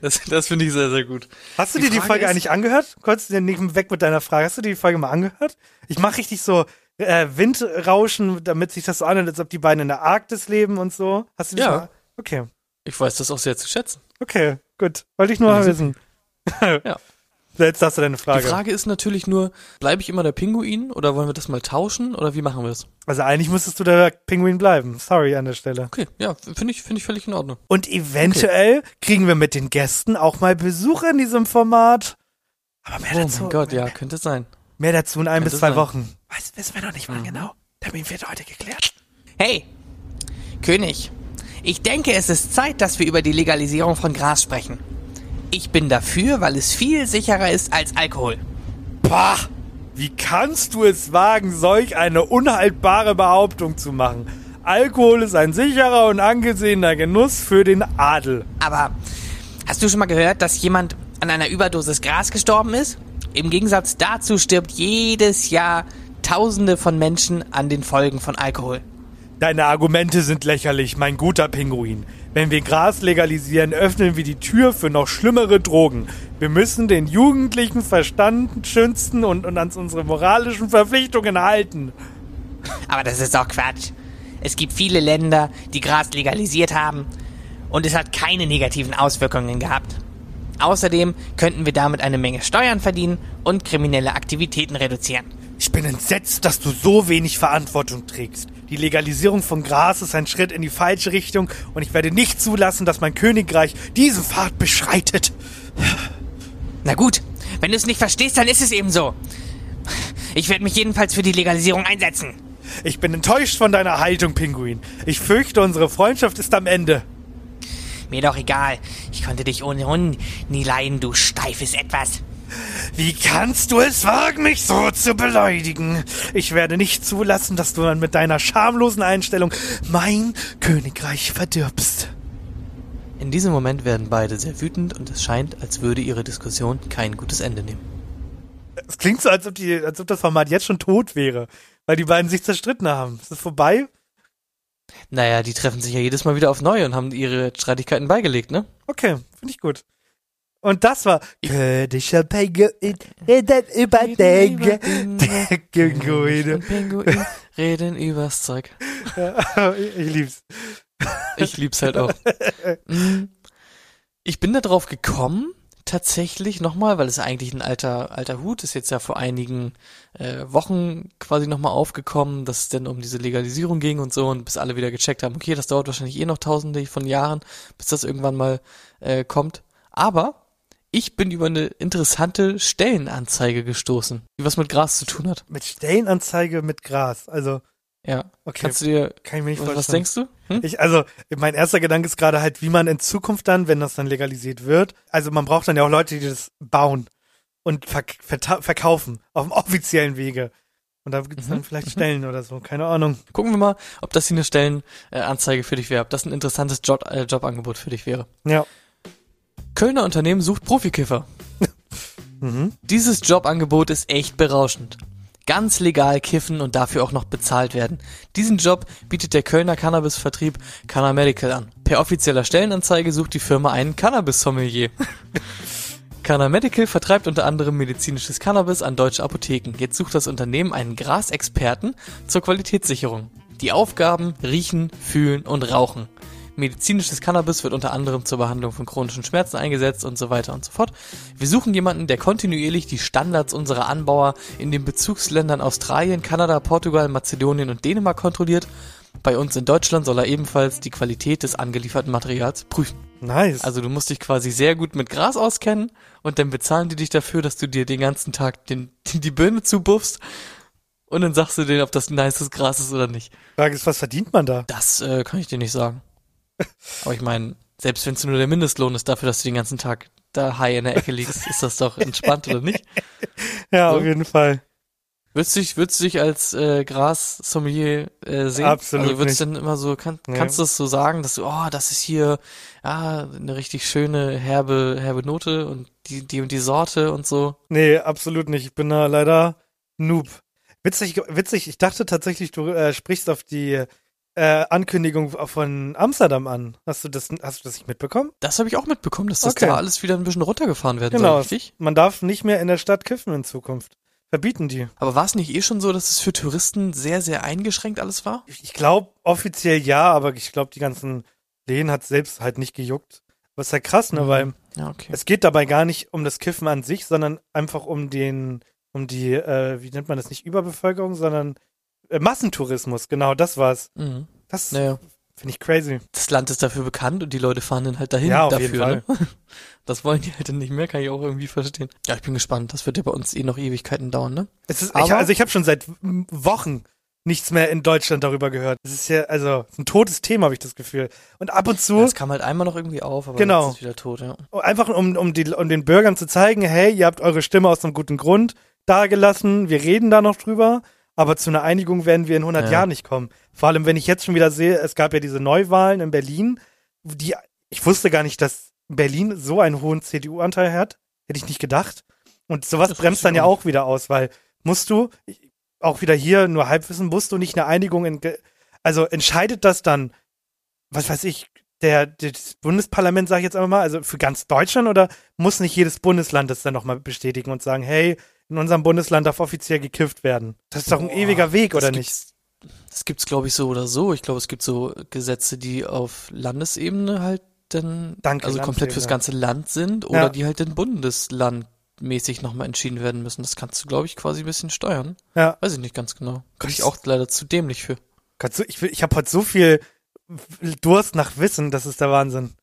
Das, das finde ich sehr, sehr gut. Hast du Die dir die Frage Folge ist- eigentlich angehört? Kurz nicht weg mit deiner Frage. Hast du dir die Folge mal angehört? Ich mache richtig so äh, Windrauschen, damit sich das so anhört, als ob die beiden in der Arktis leben und so. Hast du das Ja. mal? Okay, Ich weiß das auch sehr zu schätzen. okay, gut. Wollte ich nur mal wissen. Ja. Jetzt hast du deine Frage. Die Frage ist natürlich nur, bleibe ich immer der Pinguin oder wollen wir das mal tauschen oder wie machen wir es? Also eigentlich müsstest du der Pinguin bleiben. Sorry an der Stelle. Okay, ja, finde ich, finde ich völlig in Ordnung. Und eventuell kriegen wir mit den Gästen auch mal Besuch in diesem Format. Aber mehr Oh dazu, mein Gott, ja, könnte sein. mehr dazu in ein Könnte bis zwei sein. Wochen. Weiß, wissen wir noch nicht Mhm. mal genau. Termin wird heute geklärt. Hey, König, ich denke, es ist Zeit, dass wir über die Legalisierung von Gras sprechen. Ich bin dafür, weil es viel sicherer ist als Alkohol. Pah! Wie kannst du es wagen, solch eine unhaltbare Behauptung zu machen? Alkohol ist ein sicherer und angesehener Genuss für den Adel. Aber hast du schon mal gehört, dass jemand an einer Überdosis Gras gestorben ist? Im Gegensatz dazu stirbt jedes Jahr Tausende von Menschen an den Folgen von Alkohol. Deine Argumente sind lächerlich, mein guter Pinguin. Wenn wir Gras legalisieren, öffnen wir die Tür für noch schlimmere Drogen. Wir müssen den jugendlichen Verstand schützen und, und an unsere moralischen Verpflichtungen halten. Aber das ist doch Quatsch. Es gibt viele Länder, die Gras legalisiert haben und es hat keine negativen Auswirkungen gehabt. Außerdem könnten wir damit eine Menge Steuern verdienen und kriminelle Aktivitäten reduzieren. Ich bin entsetzt, dass du so wenig Verantwortung trägst. Die Legalisierung von Gras ist ein Schritt in die falsche Richtung und ich werde nicht zulassen, dass mein Königreich diesen Pfad beschreitet. Na gut, wenn du es nicht verstehst, dann ist es eben so. Ich werde mich jedenfalls für die Legalisierung einsetzen. Ich bin enttäuscht von deiner Haltung, Pinguin. Ich fürchte, unsere Freundschaft ist am Ende. Mir doch egal. Ich konnte dich ohnehin nie leiden, du steifes Etwas. Wie kannst du es wagen, mich so zu beleidigen? Ich werde nicht zulassen, dass du dann mit deiner schamlosen Einstellung mein Königreich verdirbst. In diesem Moment werden beide sehr wütend und es scheint, als würde ihre Diskussion kein gutes Ende nehmen. Es klingt so, als ob, die, als ob das Format jetzt schon tot wäre, weil die beiden sich zerstritten haben. Ist das vorbei? Naja, die treffen sich ja jedes Mal wieder auf neu und haben ihre Streitigkeiten beigelegt, ne? Okay, finde ich gut. Und das war Ködischer Pinguin, reden über Dinge. Der Pinguine. Pinguin reden übers Zeug. Ich lieb's. Ich lieb's halt auch. Mm. Ich bin da drauf gekommen, tatsächlich nochmal, weil es eigentlich ein alter, alter Hut ist jetzt ja vor einigen äh, Wochen quasi nochmal aufgekommen, dass es denn um diese Legalisierung ging und so und bis alle wieder gecheckt haben, okay, das dauert wahrscheinlich eh noch tausende von Jahren, bis das irgendwann mal äh, kommt. Aber ich bin über eine interessante Stellenanzeige gestoßen, die was mit Gras zu tun hat. Mit Stellenanzeige mit Gras. Also, Ja. okay. Kannst du dir, kann ich mir nicht was, was denkst du? Hm? Ich, also, mein erster Gedanke ist gerade halt, wie man in Zukunft dann, wenn das dann legalisiert wird, also man braucht dann ja auch Leute, die das bauen. und verk verkaufen auf dem offiziellen Wege. Und da gibt's Mhm. dann vielleicht Stellen oder so, keine Ahnung. Gucken wir mal, ob das hier eine Stellenanzeige für dich wäre, ob das ein interessantes Job, äh, Jobangebot für dich wäre. Ja. Kölner Unternehmen sucht Profikiffer. Dieses Jobangebot ist echt berauschend. Ganz legal kiffen und dafür auch noch bezahlt werden. Diesen Job bietet der Kölner Cannabisvertrieb Canna Medical an. Per offizieller Stellenanzeige sucht die Firma einen Cannabis-Sommelier. Canna Medical vertreibt unter anderem medizinisches Cannabis an deutsche Apotheken. Jetzt sucht das Unternehmen einen Grasexperten zur Qualitätssicherung. Die Aufgaben riechen, fühlen und rauchen. Medizinisches Cannabis wird unter anderem zur Behandlung von chronischen Schmerzen eingesetzt und so weiter und so fort. Wir suchen jemanden, der kontinuierlich die Standards unserer Anbauer in den Bezugsländern Australien, Kanada, Portugal, Mazedonien und Dänemark kontrolliert. Bei uns in Deutschland soll er ebenfalls die Qualität des angelieferten Materials prüfen. Nice. Also du musst dich quasi sehr gut mit Gras auskennen und dann bezahlen die dich dafür, dass du dir den ganzen Tag den, die, Birne zubuffst und dann sagst du denen, ob das nices Gras ist oder nicht. Frage ist, was verdient man da? Das äh, kann ich dir nicht sagen. Aber ich meine, selbst wenn es nur der Mindestlohn ist dafür, dass du den ganzen Tag da high in der Ecke liegst, ist das doch entspannt oder nicht? Ja, So. auf jeden Fall. Würdest du dich, würdest du dich als äh, Gras-Sommelier äh, sehen? Absolut Also würdest du dann immer so, kann, Nee. kannst du das so sagen, dass du, oh, das ist hier ah, eine richtig schöne, herbe, herbe Note und die, die und die Sorte und so. Nee, absolut nicht. Ich bin da leider Noob. Witzig, witzig, ich dachte tatsächlich, du äh, sprichst auf die äh, Ankündigung von Amsterdam an. Hast du das, hast du das nicht mitbekommen? Das habe ich auch mitbekommen, dass das Okay. da alles wieder ein bisschen runtergefahren werden Genau. soll, richtig? Man darf nicht mehr in der Stadt kiffen in Zukunft. Verbieten die. Aber war es nicht eh schon so, dass es für Touristen sehr, sehr eingeschränkt alles war? Ich, ich glaube offiziell ja, aber ich glaube, die ganzen Läden hat selbst halt nicht gejuckt. Was halt krass, ne? Mhm. Weil Ja, okay. es geht dabei gar nicht um das Kiffen an sich, sondern einfach um den, um die, äh, wie nennt man das nicht, Überbevölkerung, sondern äh, Massentourismus. Genau, das war's. Mhm. Das Naja. finde ich crazy. Das Land ist dafür bekannt und die Leute fahren dann halt dahin Ja, auf dafür. jeden Fall. Ne? Das wollen die halt dann nicht mehr, kann ich auch irgendwie verstehen. Ja, ich bin gespannt. Das wird ja bei uns eh noch Ewigkeiten dauern, ne? Es ist, ich, Aber- also ich habe schon seit Wochen nichts mehr in Deutschland darüber gehört. Es ist ja, also, ein totes Thema, habe ich das Gefühl. Und ab und zu, Das kam halt einmal noch irgendwie auf, aber Genau. jetzt ist es wieder tot, ja. einfach um, um, die, um den Bürgern zu zeigen, hey, ihr habt eure Stimme aus einem guten Grund dagelassen, wir reden da noch drüber, aber zu einer Einigung werden wir in 100 Ja. Jahren nicht kommen. Vor allem, wenn ich jetzt schon wieder sehe, es gab ja diese Neuwahlen in Berlin, die, ich wusste gar nicht, dass Berlin so einen hohen CDU-Anteil hat. Hätte ich nicht gedacht. Und sowas Das bremst dann ja auch wieder aus, weil musst du, auch wieder hier nur Halbwissen, musst du nicht eine Einigung in, also entscheidet das dann, was weiß ich, der, das Bundesparlament, sage ich jetzt einfach mal, also für ganz Deutschland oder muss nicht jedes Bundesland das dann nochmal bestätigen und sagen, hey, in unserem Bundesland darf offiziell gekifft werden? Das ist doch ein Boah, ewiger Weg, oder nicht? Das gibt's, glaube ich, so oder so. Ich glaube, es gibt so Gesetze, die auf Landesebene halt dann, Danke, also komplett fürs ganze Land sind oder Ja. die halt dann bundeslandmäßig nochmal entschieden werden müssen. Das kannst du, glaube ich, quasi ein bisschen steuern. Ja. Weiß ich nicht ganz genau. Bin ich auch leider zu dämlich für. Gott, so, ich will- ich habe heute so viel Durst nach Wissen, das ist der Wahnsinn.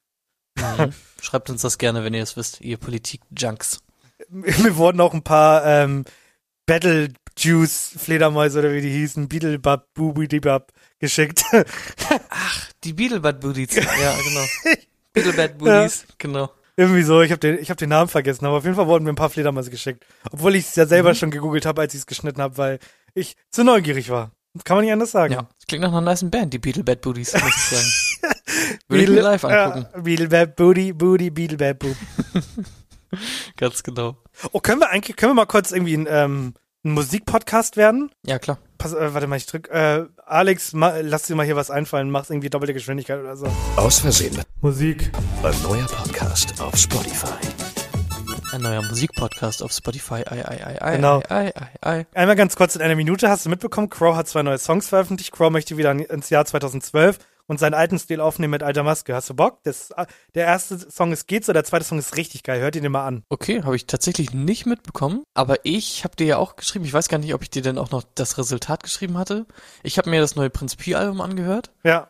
Schreibt uns das gerne, wenn ihr es wisst, ihr Politik-Junks. Mir wurden auch ein paar ähm, Battle Juice Fledermäuse oder wie die hießen, Beetlebub, Boobidibub geschickt. Die Beetlebad Booties. ja, genau. Beetlebad Booties, genau. Irgendwie so, ich habe den, ich hab den Namen vergessen, aber auf jeden Fall wurden mir ein paar Fledermäuse geschickt. Obwohl ich es ja selber schon gegoogelt habe, als ich es geschnitten habe, weil ich zu neugierig war. Kann man nicht anders sagen. Ja, das klingt nach einer nice Band, die Beetlebad Booties, muss ich sagen. Würde ich mir live angucken. Ja, Beetlebub, Booty, Booty, Beetlebub, Boop. Ganz genau. Oh, können wir eigentlich, können wir mal kurz irgendwie ein, ähm, ein Musikpodcast werden? Ja, klar. Pass, äh, warte mal, ich drück. Äh, Alex, ma, lass dir mal hier was einfallen, mach's irgendwie doppelte Geschwindigkeit oder so. Aus Versehen. Musik. Ein neuer Podcast auf Spotify. Ein neuer Musikpodcast auf Spotify. Ei, ei, ei, ei, Genau. ei, ei, ei, ei. Einmal ganz kurz in einer Minute hast du mitbekommen, Crow hat zwei neue Songs veröffentlicht. Crow möchte wieder ins Jahr 2012 und seinen alten Stil aufnehmen mit alter Maske. Hast du Bock? Das, der erste Song ist Geht so, der zweite Song ist richtig geil. Hört ihn dir mal an. Okay, habe ich tatsächlich nicht mitbekommen, aber ich habe dir ja auch geschrieben, ich weiß gar nicht, ob ich dir denn auch noch das Resultat geschrieben hatte. Ich habe mir das neue Prinz Pi-Album angehört Ja.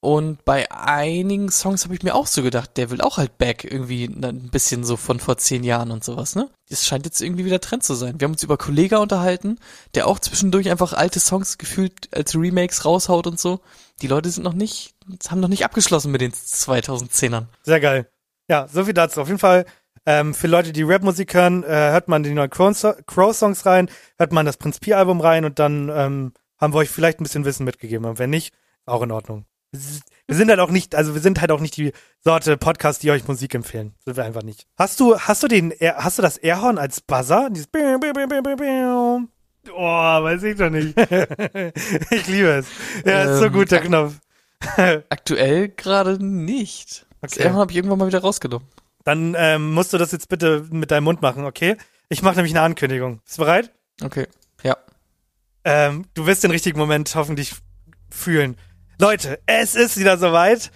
Und bei einigen Songs habe ich mir auch so gedacht, der will auch halt back irgendwie ein bisschen so von vor zehn Jahren und sowas, ne? Das scheint jetzt irgendwie wieder Trend zu sein. Wir haben uns über Kollega unterhalten, der auch zwischendurch einfach alte Songs gefühlt als Remakes raushaut und so. Die Leute sind noch nicht, haben noch nicht abgeschlossen mit den 2010ern. Sehr geil. Ja, so viel dazu. Auf jeden Fall Ähm, für Leute, die Rap-Musik hören, äh, hört man die neuen Crow- Crow-Songs rein, hört man das Prinz Pi-Album rein und dann ähm, haben wir euch vielleicht ein bisschen Wissen mitgegeben. Und wenn nicht, auch in Ordnung. Wir sind halt auch nicht, also wir sind halt auch nicht die Sorte Podcast, die euch Musik empfehlen. Sind wir einfach nicht. Hast du, hast du den, hast du das Airhorn als Buzzer? Dieses. Oh, weiß ich doch nicht. ich liebe es. Ja, ist so Ähm, gut, der Knopf. Aktuell gerade nicht. Das Okay. Airhorn habe ich irgendwann mal wieder rausgenommen. Dann ähm, musst du das jetzt bitte mit deinem Mund machen, okay? Ich mache nämlich eine Ankündigung. Bist du bereit? Okay. Ja. Ähm, du wirst den richtigen Moment hoffentlich fühlen. Leute, es ist wieder soweit.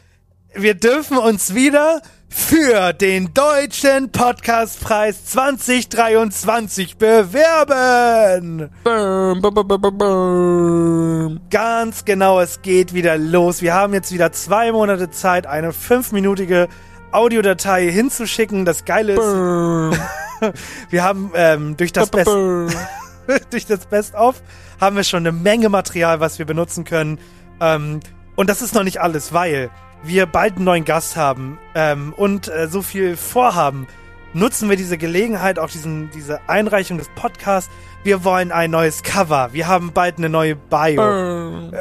Wir dürfen uns wieder für den Deutschen Podcastpreis 2023 bewerben. Bam, bam, bam. Ganz genau, es geht wieder los. Wir haben jetzt wieder zwei Monate Zeit, eine fünfminütige Audiodatei hinzuschicken. Das Geile ist, wir haben ähm, durch das Best durch das Best-of haben wir schon eine Menge Material, was wir benutzen können. Ähm, und das ist noch nicht alles, weil wir bald einen neuen Gast haben ähm, und äh, so viel vorhaben. Nutzen wir diese Gelegenheit, auch diesen, diese Einreichung des Podcasts. Wir wollen ein neues Cover. Wir haben bald eine neue Bio.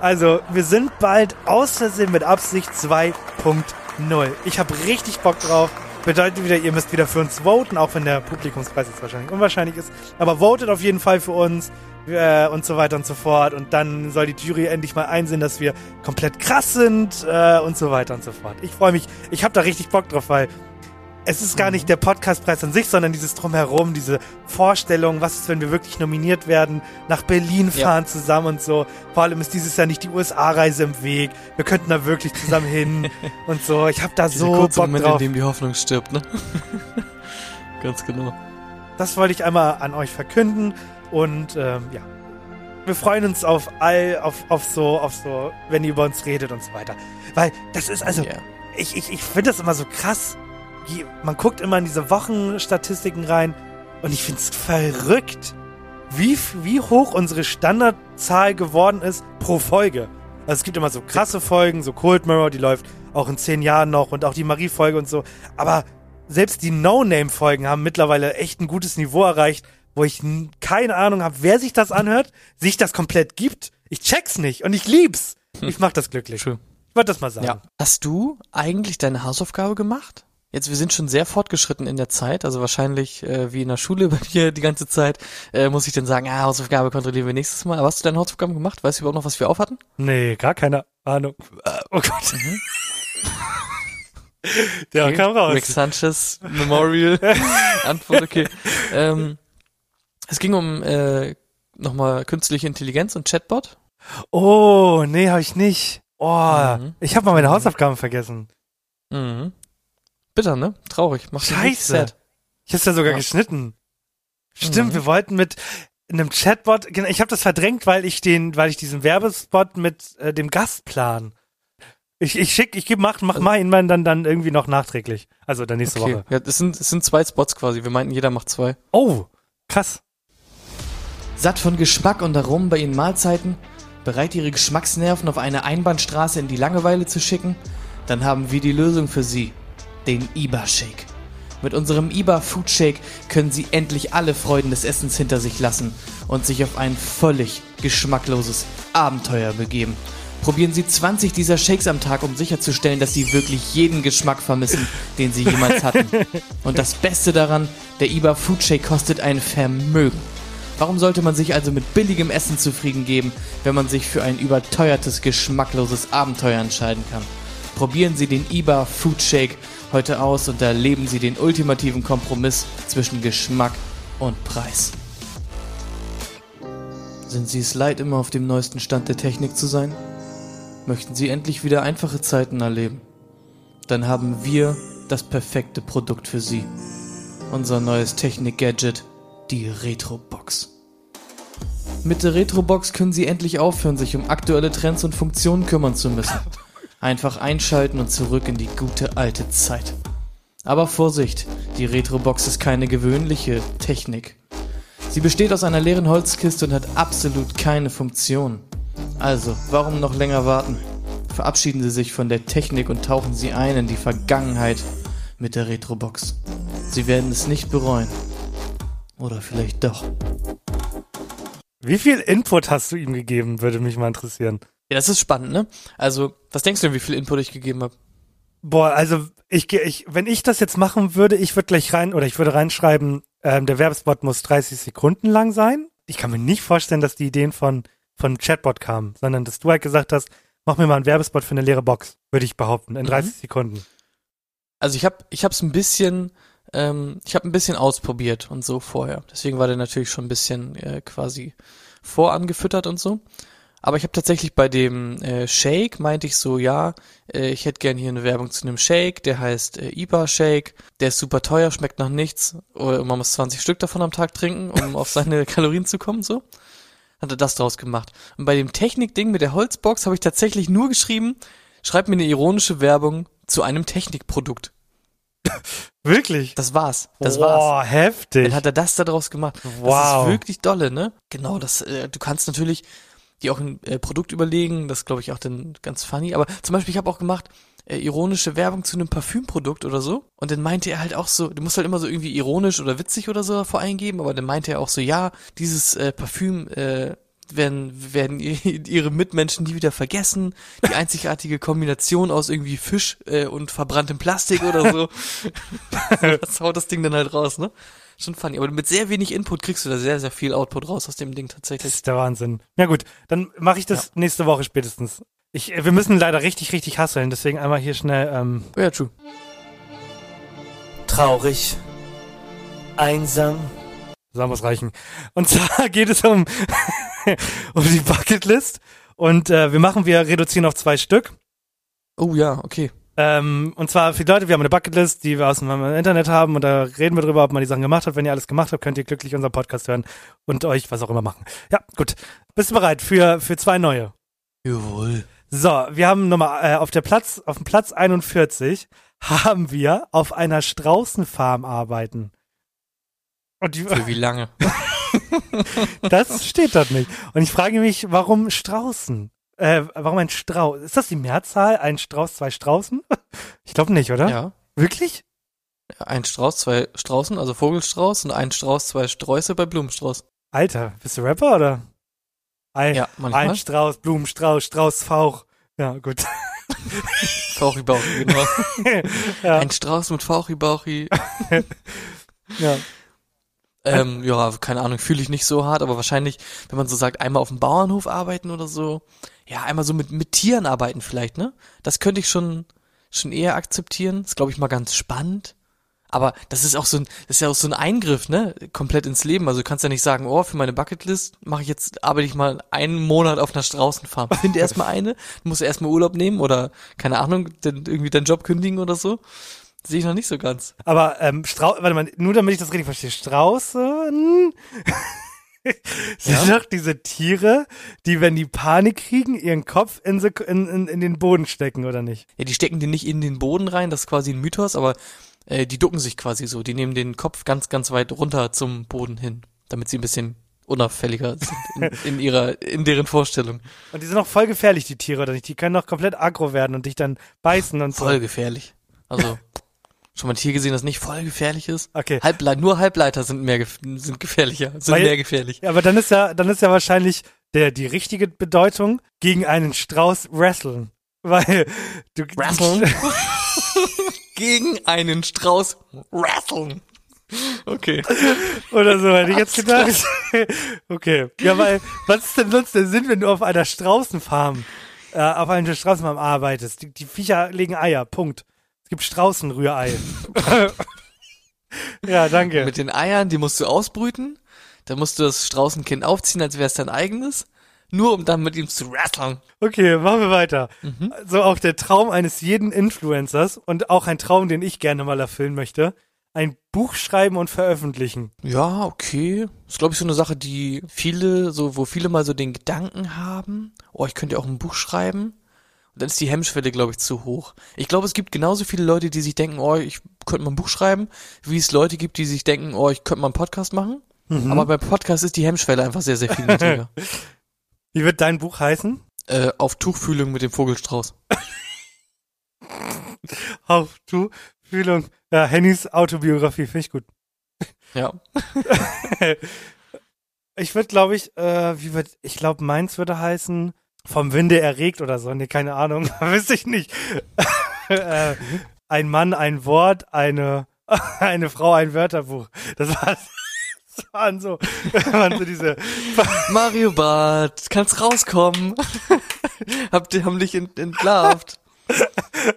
Also, wir sind bald aus Versehen mit Absicht 2.0. Ich habe richtig Bock drauf. Bedeutet wieder, ihr müsst wieder für uns voten, auch wenn der Publikumspreis jetzt wahrscheinlich unwahrscheinlich ist. Aber votet auf jeden Fall für uns äh, und so weiter und so fort. Und dann soll die Jury endlich mal einsehen, dass wir komplett krass sind äh, und so weiter und so fort. Ich freue mich. Ich habe da richtig Bock drauf, weil es ist gar nicht der Podcastpreis an sich, sondern dieses Drumherum, diese Vorstellung, was ist, wenn wir wirklich nominiert werden, nach Berlin Ja. fahren zusammen und so. Vor allem ist dieses Jahr nicht die USA-Reise im Weg. Wir könnten da wirklich zusammen hin und so. Ich habe da Dieser so Bock Moment, drauf. in dem die Hoffnung stirbt, ne? Ganz genau. Das wollte ich einmal an euch verkünden und ähm, ja. Wir freuen uns auf all, auf, auf so, auf so, wenn ihr über uns redet und so weiter. Weil das ist also, Ja. ich, ich, ich finde das immer so krass. Man guckt immer in diese Wochenstatistiken rein und ich finde es verrückt, wie, wie hoch unsere Standardzahl geworden ist pro Folge. Also es gibt immer so krasse Folgen, so Cold Mirror, die läuft auch in zehn Jahren noch und auch die Marie-Folge und so. Aber selbst die No-Name-Folgen haben mittlerweile echt ein gutes Niveau erreicht, wo ich keine Ahnung habe, wer sich das anhört, sich das komplett gibt. Ich check's nicht und ich lieb's. Ich mach das glücklich. Schön. Ich wollte das mal sagen. Ja. Hast du eigentlich deine Hausaufgabe gemacht? Jetzt, wir sind schon sehr fortgeschritten in der Zeit, also wahrscheinlich äh, wie in der Schule bei mir die ganze Zeit, äh, muss ich dann sagen, ah, Hausaufgabe kontrollieren wir nächstes Mal. Aber hast du deine Hausaufgaben gemacht? Weißt du überhaupt noch, was wir aufhatten? Nee, gar keine Ahnung. Äh, Oh Gott. Der Okay. kam raus. Rick Sanchez Memorial. Antwort, okay. Ähm, es ging um äh, nochmal künstliche Intelligenz und Chatbot. Oh, nee, habe ich nicht. Oh, Mhm. ich habe mal meine Hausaufgaben vergessen. Mhm. Bitter, ne? Traurig. Macht Scheiße. Ich hab's ja sogar Ja. geschnitten. Stimmt, Mhm. wir wollten mit einem Chatbot, genau, ich habe das verdrängt, weil ich den, weil ich diesen Werbespot mit äh, dem Gastplan. Ich, ich schick, ich geb, mach, mach mal ihn dann, dann irgendwie noch nachträglich. Also dann nächste Okay. Woche. Ja, das sind, das sind zwei Spots quasi. Wir meinten, jeder macht zwei. Oh, krass. Satt von Geschmack und Aromen bei ihren Mahlzeiten, bereit ihre Geschmacksnerven auf eine Einbahnstraße in die Langeweile zu schicken, dann haben wir die Lösung für sie, den IBA Shake. Mit unserem IBA Food Shake können Sie endlich alle Freuden des Essens hinter sich lassen und sich auf ein völlig geschmackloses Abenteuer begeben. Probieren Sie 20 dieser Shakes am Tag, um sicherzustellen, dass Sie wirklich jeden Geschmack vermissen, den Sie jemals hatten. Und das Beste daran, der IBA Food Shake kostet ein Vermögen. Warum sollte man sich also mit billigem Essen zufrieden geben, wenn man sich für ein überteuertes, geschmackloses Abenteuer entscheiden kann? Probieren Sie den IBA Food Shake heute aus und erleben Sie den ultimativen Kompromiss zwischen Geschmack und Preis. Sind Sie es leid, immer auf dem neuesten Stand der Technik zu sein? Möchten Sie endlich wieder einfache Zeiten erleben? Dann haben wir das perfekte Produkt für Sie. Unser neues Technik-Gadget, die Retrobox. Mit der Retrobox können Sie endlich aufhören, sich um aktuelle Trends und Funktionen kümmern zu müssen. Einfach einschalten und zurück in die gute alte Zeit. Aber Vorsicht, die Retrobox ist keine gewöhnliche Technik. Sie besteht aus einer leeren Holzkiste und hat absolut keine Funktion. Also, warum noch länger warten? Verabschieden Sie sich von der Technik und tauchen Sie ein in die Vergangenheit mit der Retrobox. Sie werden es nicht bereuen. Oder vielleicht doch. Wie viel Input hast du ihm gegeben, würde mich mal interessieren. Ja, das ist spannend, ne? Also, was denkst du denn, wie viel Input ich gegeben habe? Boah, also ich, ich, wenn ich das jetzt machen würde, ich würde gleich rein oder ich würde reinschreiben, ähm, der Werbespot muss 30 Sekunden lang sein. Ich kann mir nicht vorstellen, dass die Ideen von von Chatbot kamen, sondern dass du halt gesagt hast, mach mir mal einen Werbespot für eine leere Box, würde ich behaupten, in 30 Sekunden. Also ich habe ich hab's ein bisschen ähm, ich habe ein bisschen ausprobiert und so vorher. Deswegen war der natürlich schon ein bisschen äh, quasi vorangefüttert und so. Aber ich habe tatsächlich bei dem äh, Shake meinte ich so, ja, äh, ich hätte gern hier eine Werbung zu einem Shake, der heißt äh, Iba Shake, der ist super teuer, schmeckt nach nichts, oder man muss 20 Stück davon am Tag trinken, um auf seine Kalorien zu kommen, so. Hat er das draus gemacht. Und bei dem Technik-Ding mit der Holzbox habe ich tatsächlich nur geschrieben, schreib mir eine ironische Werbung zu einem Technikprodukt. Wirklich? Das war's. Das Boah, war's. heftig. Dann hat er das da draus gemacht. Das Wow. ist wirklich dolle, ne? Genau, das, äh, du kannst natürlich dir auch ein äh, Produkt überlegen, das glaube ich auch dann ganz funny. Aber zum Beispiel, ich habe auch gemacht, äh, ironische Werbung zu einem Parfümprodukt oder so. Und dann meinte er halt auch so, du musst halt immer so irgendwie ironisch oder witzig oder so davor eingeben, aber dann meinte er auch so, ja, dieses äh, Parfüm, äh, werden, werden ihre Mitmenschen nie wieder vergessen. Die einzigartige Kombination aus irgendwie Fisch äh, und verbranntem Plastik oder so. das haut das Ding dann halt raus, ne? Schon funny. Aber mit sehr wenig Input kriegst du da sehr, sehr viel Output raus aus dem Ding Das tatsächlich. ist der Wahnsinn. Na gut, dann mache ich das nächste Woche spätestens. Ich, wir müssen leider richtig, richtig hasseln, deswegen einmal hier schnell ähm, Oh ja, true. traurig, einsam. So muss reichen. Und zwar geht es um, um die Bucketlist. Und äh, wir machen, wir reduzieren auf zwei Stück. Oh ja, okay. Ähm, und zwar für die Leute, wir haben eine Bucketlist, die wir aus dem Internet haben und da reden wir drüber, ob man die Sachen gemacht hat. Wenn ihr alles gemacht habt, könnt ihr glücklich unseren Podcast hören und euch was auch immer machen. Ja, gut. Bist du bereit für, für zwei neue? Jawohl. So, wir haben Nummer äh, auf der Platz, auf dem Platz 41 haben wir auf einer Straußenfarm arbeiten. Und die, Für wie lange? das steht dort nicht. Und ich frage mich, warum Straußen? Äh, warum ein Strauß? Ist das die Mehrzahl? Ein Strauß, zwei Straußen? Ich glaube nicht, oder? Ja. Wirklich? Ein Strauß, zwei Straußen, also Vogelstrauß und ein Strauß, zwei Sträuße bei Blumenstrauß. Alter, bist du Rapper oder? Ein, Ja, ein Strauß, Blumenstrauß, Straußfauch. Ja, gut. Fauchi Bauchi, genau. ja, Ein Strauß mit Fauchi Bauchi. ja. Ähm, ja, keine Ahnung, fühle ich nicht so hart, aber wahrscheinlich, wenn man so sagt, einmal auf dem Bauernhof arbeiten oder so, ja, einmal so mit, mit Tieren arbeiten vielleicht, ne? Das könnte ich schon, schon eher akzeptieren. ist, glaube ich, mal ganz spannend. Aber das ist auch so ein, das ist ja auch so ein Eingriff, ne? Komplett ins Leben. Also du kannst ja nicht sagen, oh, für meine Bucketlist mache ich jetzt, arbeite ich mal einen Monat auf einer Straußenfarm. Find erstmal eine, musst erstmal Urlaub nehmen oder, keine Ahnung, den, irgendwie deinen Job kündigen oder so. Sehe ich noch nicht so ganz. Aber ähm, Strau warte mal, nur damit ich das richtig verstehe, Straußen sind Ja? doch diese Tiere, die, wenn die Panik kriegen, ihren Kopf in, in, in, den Boden stecken, oder nicht? Ja, die stecken den nicht in den Boden rein, das ist quasi ein Mythos, aber äh, die ducken sich quasi so. Die nehmen den Kopf ganz, ganz weit runter zum Boden hin, damit sie ein bisschen unauffälliger sind in, in ihrer, in deren Vorstellung. Und die sind auch voll gefährlich, die Tiere, oder nicht? Die können doch komplett aggro werden und dich dann beißen und so. Voll gefährlich. Also, schon mal ein Tier gesehen, das nicht voll gefährlich ist? Okay. Halbleit, nur Halbleiter sind mehr gef sind gefährlicher, sind Weil- mehr gefährlich. Aber dann ist ja, dann ist ja wahrscheinlich der, die richtige Bedeutung gegen einen Strauß wrestlen. Weil du Wrestlen? Gegen einen Strauß wrestlen. Okay. Oder so, hätte ich jetzt gedacht. okay. Ja, weil, was ist denn sonst der Sinn, wenn du auf einer Straußenfarm, äh, auf einer Straußenfarm arbeitest? Die, die Viecher legen Eier, Punkt. Gibt Straußenrührei. ja, danke. Mit den Eiern, die musst du ausbrüten. Dann musst du das Straußenkind aufziehen, als wäre es dein eigenes. Nur um dann mit ihm zu wresteln. Okay, machen wir weiter. So auch der Traum eines jeden Influencers und auch ein Traum, den ich gerne mal erfüllen möchte. Ein Buch schreiben und veröffentlichen. Ja, okay. ist, glaube ich, so eine Sache, die viele, so, wo viele mal so den Gedanken haben, oh, ich könnte ja auch ein Buch schreiben. Dann ist die Hemmschwelle, glaube ich, zu hoch. Ich glaube, es gibt genauso viele Leute, die sich denken, oh, ich könnte mal ein Buch schreiben, wie es Leute gibt, die sich denken, oh, ich könnte mal einen Podcast machen. Aber beim Podcast ist die Hemmschwelle einfach sehr, sehr viel niedriger. Wie wird dein Buch heißen? äh, auf Tuchfühlung mit dem Vogelstrauß. Auf du Fühlung. Ja, Hennys Autobiografie, finde ich gut. Ja. Ich würde, glaube ich, äh, wie wird, ich glaube, meins würde heißen, vom Winde erregt oder so. Nee, keine Ahnung. Wüsste ich nicht. äh, ein Mann, ein Wort, eine, eine Frau, ein Wörterbuch. Das war, das waren so, waren so diese, Mario Bart, kannst rauskommen. Habt ihr, haben dich ent entlarvt.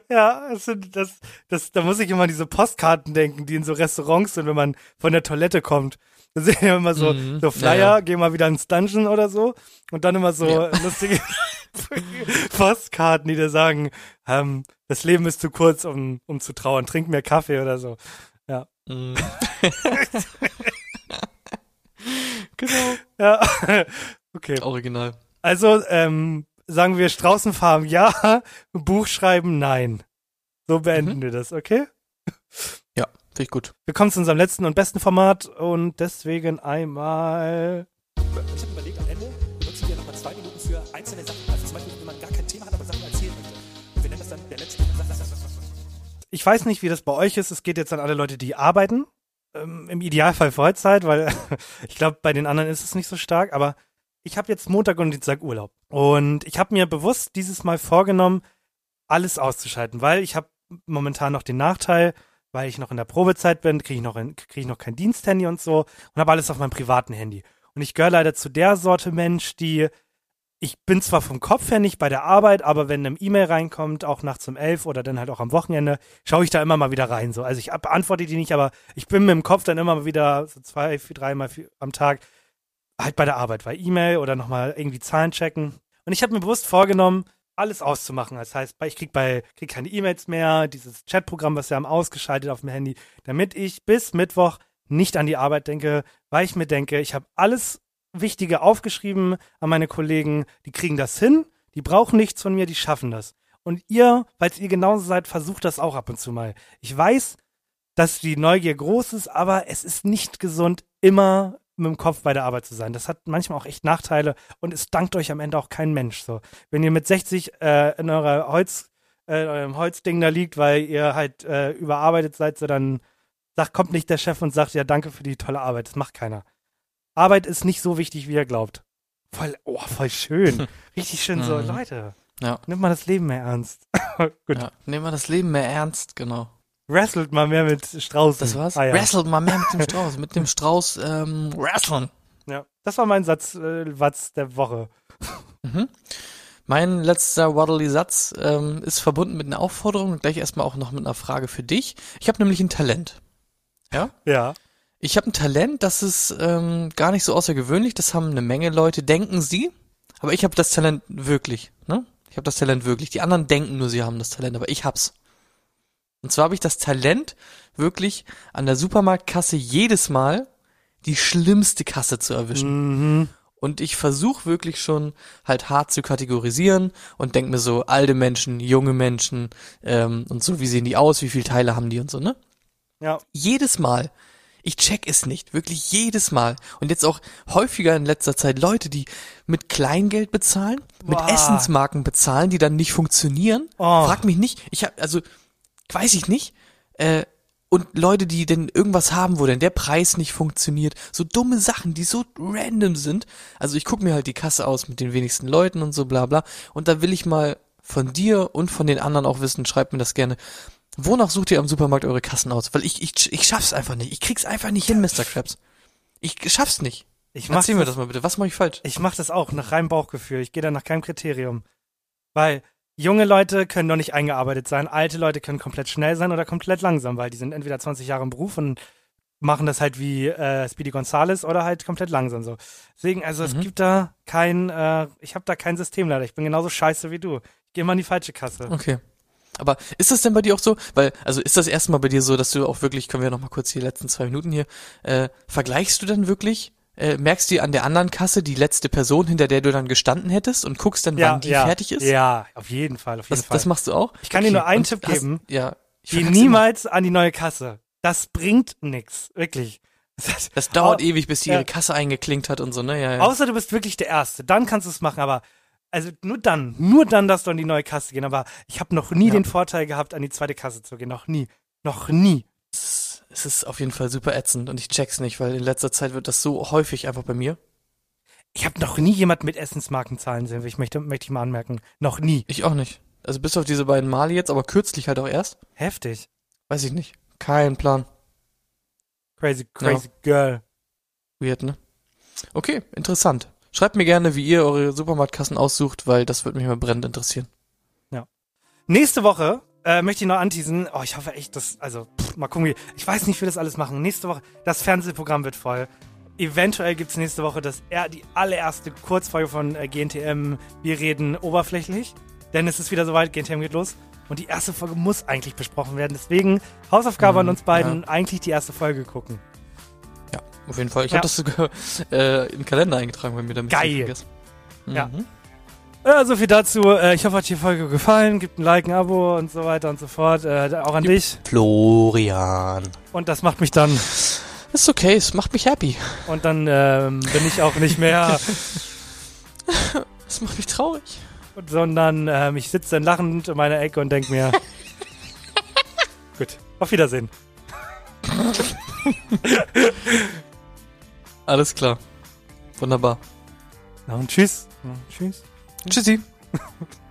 ja, das das, das, da muss ich immer an diese Postkarten denken, die in so Restaurants sind, wenn man von der Toilette kommt. Da sehen wir immer so, Mhm. so Flyer, Ja, ja. geh mal wieder ins Dungeon oder so. Und dann immer so Ja. lustige Postkarten, die dir sagen, ähm, das Leben ist zu kurz, um, um zu trauern. Trink mehr Kaffee oder so. Mhm. genau. Ja. okay. Original. Also, ähm, sagen wir Straußenfarben ja, Buch schreiben nein. So beenden Mhm. wir das, okay? Finde ich gut. Wir kommen zu unserem letzten und besten Format und deswegen einmal. Ich habe überlegt, am Ende benutzen wir nochmal zwei Minuten für einzelne Sachen. Also zum Beispiel, wenn man gar kein Thema hat, aber Sachen erzählen möchte. Und wir nennen das dann der letzte. Ich weiß nicht, wie das bei euch ist. Es geht jetzt an alle Leute, die arbeiten. Ähm, Im Idealfall Vollzeit, weil ich glaube, bei den anderen ist es nicht so stark. Aber ich habe jetzt Montag und Dienstag Urlaub. Und ich habe mir bewusst dieses Mal vorgenommen, alles auszuschalten, weil ich habe momentan noch den Nachteil, weil ich noch in der Probezeit bin, kriege ich noch ein- kriege ich noch kein Diensthandy und so und habe alles auf meinem privaten Handy. Und ich gehöre leider zu der Sorte Mensch, die ich bin zwar vom Kopf her nicht bei der Arbeit, aber wenn eine E-Mail reinkommt, auch nachts um elf oder dann halt auch am Wochenende, schaue ich da immer mal wieder rein. So. Also ich beantworte die nicht, aber ich bin mit dem Kopf dann immer mal wieder so zwei, vier, dreimal am Tag halt bei der Arbeit, bei E-Mail oder nochmal irgendwie Zahlen checken. Und ich habe mir bewusst vorgenommen, alles auszumachen. Das heißt, ich krieg bei krieg keine E-Mails mehr, dieses Chatprogramm, was wir haben, ausgeschaltet auf dem Handy, damit ich bis Mittwoch nicht an die Arbeit denke, weil ich mir denke, ich habe alles Wichtige aufgeschrieben an meine Kollegen, die kriegen das hin, die brauchen nichts von mir, die schaffen das. Und ihr, falls ihr genauso seid, versucht das auch ab und zu mal. Ich weiß, dass die Neugier groß ist, aber es ist nicht gesund, immer mit dem Kopf bei der Arbeit zu sein. Das hat manchmal auch echt Nachteile und es dankt euch am Ende auch kein Mensch. So, wenn ihr mit 60 äh, in eurer Holz, äh, in eurem Holzding da liegt, weil ihr halt äh, überarbeitet seid, so dann sagt, kommt nicht der Chef und sagt, ja, danke für die tolle Arbeit. Das macht keiner. Arbeit ist nicht so wichtig, wie ihr glaubt. Voll, oh, voll schön. Richtig schön so, Mhm. Leute. Ja. Nimmt mal das Leben mehr ernst. Gut. Ja. Nehmen wir das Leben mehr ernst, genau. Wrestelt mal mehr mit Straußen. Das war's? Ah, ja. Wrestelt mal mehr mit dem Strauß. Mit dem Strauß ähm, wrestlen. Ja. Das war mein Satz, äh, Watz der Woche. Mhm. Mein letzter Waddly-Satz ähm, ist verbunden mit einer Aufforderung und gleich erstmal auch noch mit einer Frage für dich. Ich habe nämlich ein Talent. Ja? Ja. Ich habe ein Talent, das ist ähm, gar nicht so außergewöhnlich. Das haben eine Menge Leute, denken sie. Aber ich habe das Talent wirklich. Ne? Ich habe das Talent wirklich. Die anderen denken nur, sie haben das Talent, aber ich hab's. Und zwar habe ich das Talent, wirklich an der Supermarktkasse jedes Mal die schlimmste Kasse zu erwischen. Mhm. Und ich versuche wirklich schon halt hart zu kategorisieren und denk mir so, alte Menschen, junge Menschen ähm, und so, wie sehen die aus, wie viele Teile haben die und so, ne? Ja. Jedes Mal. Ich check es nicht, wirklich jedes Mal. Und jetzt auch häufiger in letzter Zeit Leute, die mit Kleingeld bezahlen, mit Boah. Essensmarken bezahlen, die dann nicht funktionieren. Oh. Frag mich nicht. Ich hab, also, weiß ich nicht. Äh, und Leute, die denn irgendwas haben, wo denn der Preis nicht funktioniert. So dumme Sachen, die so random sind. Also ich guck mir halt die Kasse aus mit den wenigsten Leuten und so bla bla. Und da will ich mal von dir und von den anderen auch wissen, schreibt mir das gerne. Wonach sucht ihr am Supermarkt eure Kassen aus? Weil ich, ich, ich schaff's einfach nicht. Ich krieg's einfach nicht hin, Mr. Krabs. Ich schaff's nicht. Ich mach Erzähl mir das- das mal bitte. Was mache ich falsch? Ich mache das auch nach reinem Bauchgefühl. Ich gehe da nach keinem Kriterium. Weil junge Leute können noch nicht eingearbeitet sein, alte Leute können komplett schnell sein oder komplett langsam, weil die sind entweder 20 Jahre im Beruf und machen das halt wie äh, Speedy Gonzales oder halt komplett langsam so. Deswegen, also es Mhm. gibt da kein, äh, ich habe da kein System leider. Ich bin genauso scheiße wie du. Ich gehe mal in die falsche Kasse. Okay. Aber ist das denn bei dir auch so? Weil, also ist das erstmal bei dir so, dass du auch wirklich, können wir noch mal kurz die letzten zwei Minuten hier, äh, vergleichst du dann wirklich, äh, merkst du an der anderen Kasse die letzte Person, hinter der du dann gestanden hättest und guckst dann, wann die ja, fertig ist? Ja, auf jeden Fall, auf jeden Das, Fall. das machst du auch? Ich kann dir nur einen und Tipp hast- geben. Ja. Ich Geh verkack's immer. niemals an die neue Kasse. Das bringt nix, wirklich. Das, Das dauert Au- ewig, bis die ja. ihre Kasse eingeklinkt hat und so, ne? Ja, ja. Außer du bist wirklich der Erste, dann kannst du es machen, aber also nur dann, nur dann darfst du an die neue Kasse gehen. Aber ich habe noch nie Ja. den Vorteil gehabt, an die zweite Kasse zu gehen, noch nie. Noch nie. Es ist auf jeden Fall super ätzend und ich check's nicht, weil in letzter Zeit wird das so häufig einfach bei mir. Ich habe noch nie jemand mit Essensmarken zahlen sehen. Ich möchte, möchte ich mal anmerken. Noch nie. Ich auch nicht. Also bis auf diese beiden Male jetzt, aber kürzlich halt auch erst. Heftig. Weiß ich nicht. Kein Plan. Crazy, crazy girl. Weird, ne? Okay, interessant. Schreibt mir gerne, wie ihr eure Supermarktkassen aussucht, weil das würde mich mal brennend interessieren. Nächste Woche äh, möchte ich noch anteasen. Oh, ich hoffe echt, dass, also, pff, mal gucken, wie, ich weiß nicht, wie wir das alles machen. Nächste Woche, das Fernsehprogramm wird voll. Eventuell gibt's nächste Woche das, die allererste Kurzfolge von äh, GNTM. Wir reden oberflächlich, denn es ist wieder soweit, GNTM geht los. Und die erste Folge muss eigentlich besprochen werden. Deswegen Hausaufgabe an Mhm, uns beiden, eigentlich die erste Folge gucken. Ja, auf jeden Fall. Ich Ja. habe das sogar äh, in den Kalender eingetragen bei mir, damit Geil. ich nicht vergesse. Ja. Ja, so viel dazu. Äh, ich hoffe, hat die Folge gefallen. Gebt ein Like, ein Abo und so weiter und so fort. Äh, auch an dich. Florian. Und das macht mich dann. Ist okay, es macht mich happy. Und dann ähm, bin ich auch nicht mehr, Es macht mich traurig. sondern ähm, ich sitze dann lachend in meiner Ecke und denke mir. gut, auf Wiedersehen. Alles klar. Wunderbar. Na und tschüss. Ja, tschüss. 주디@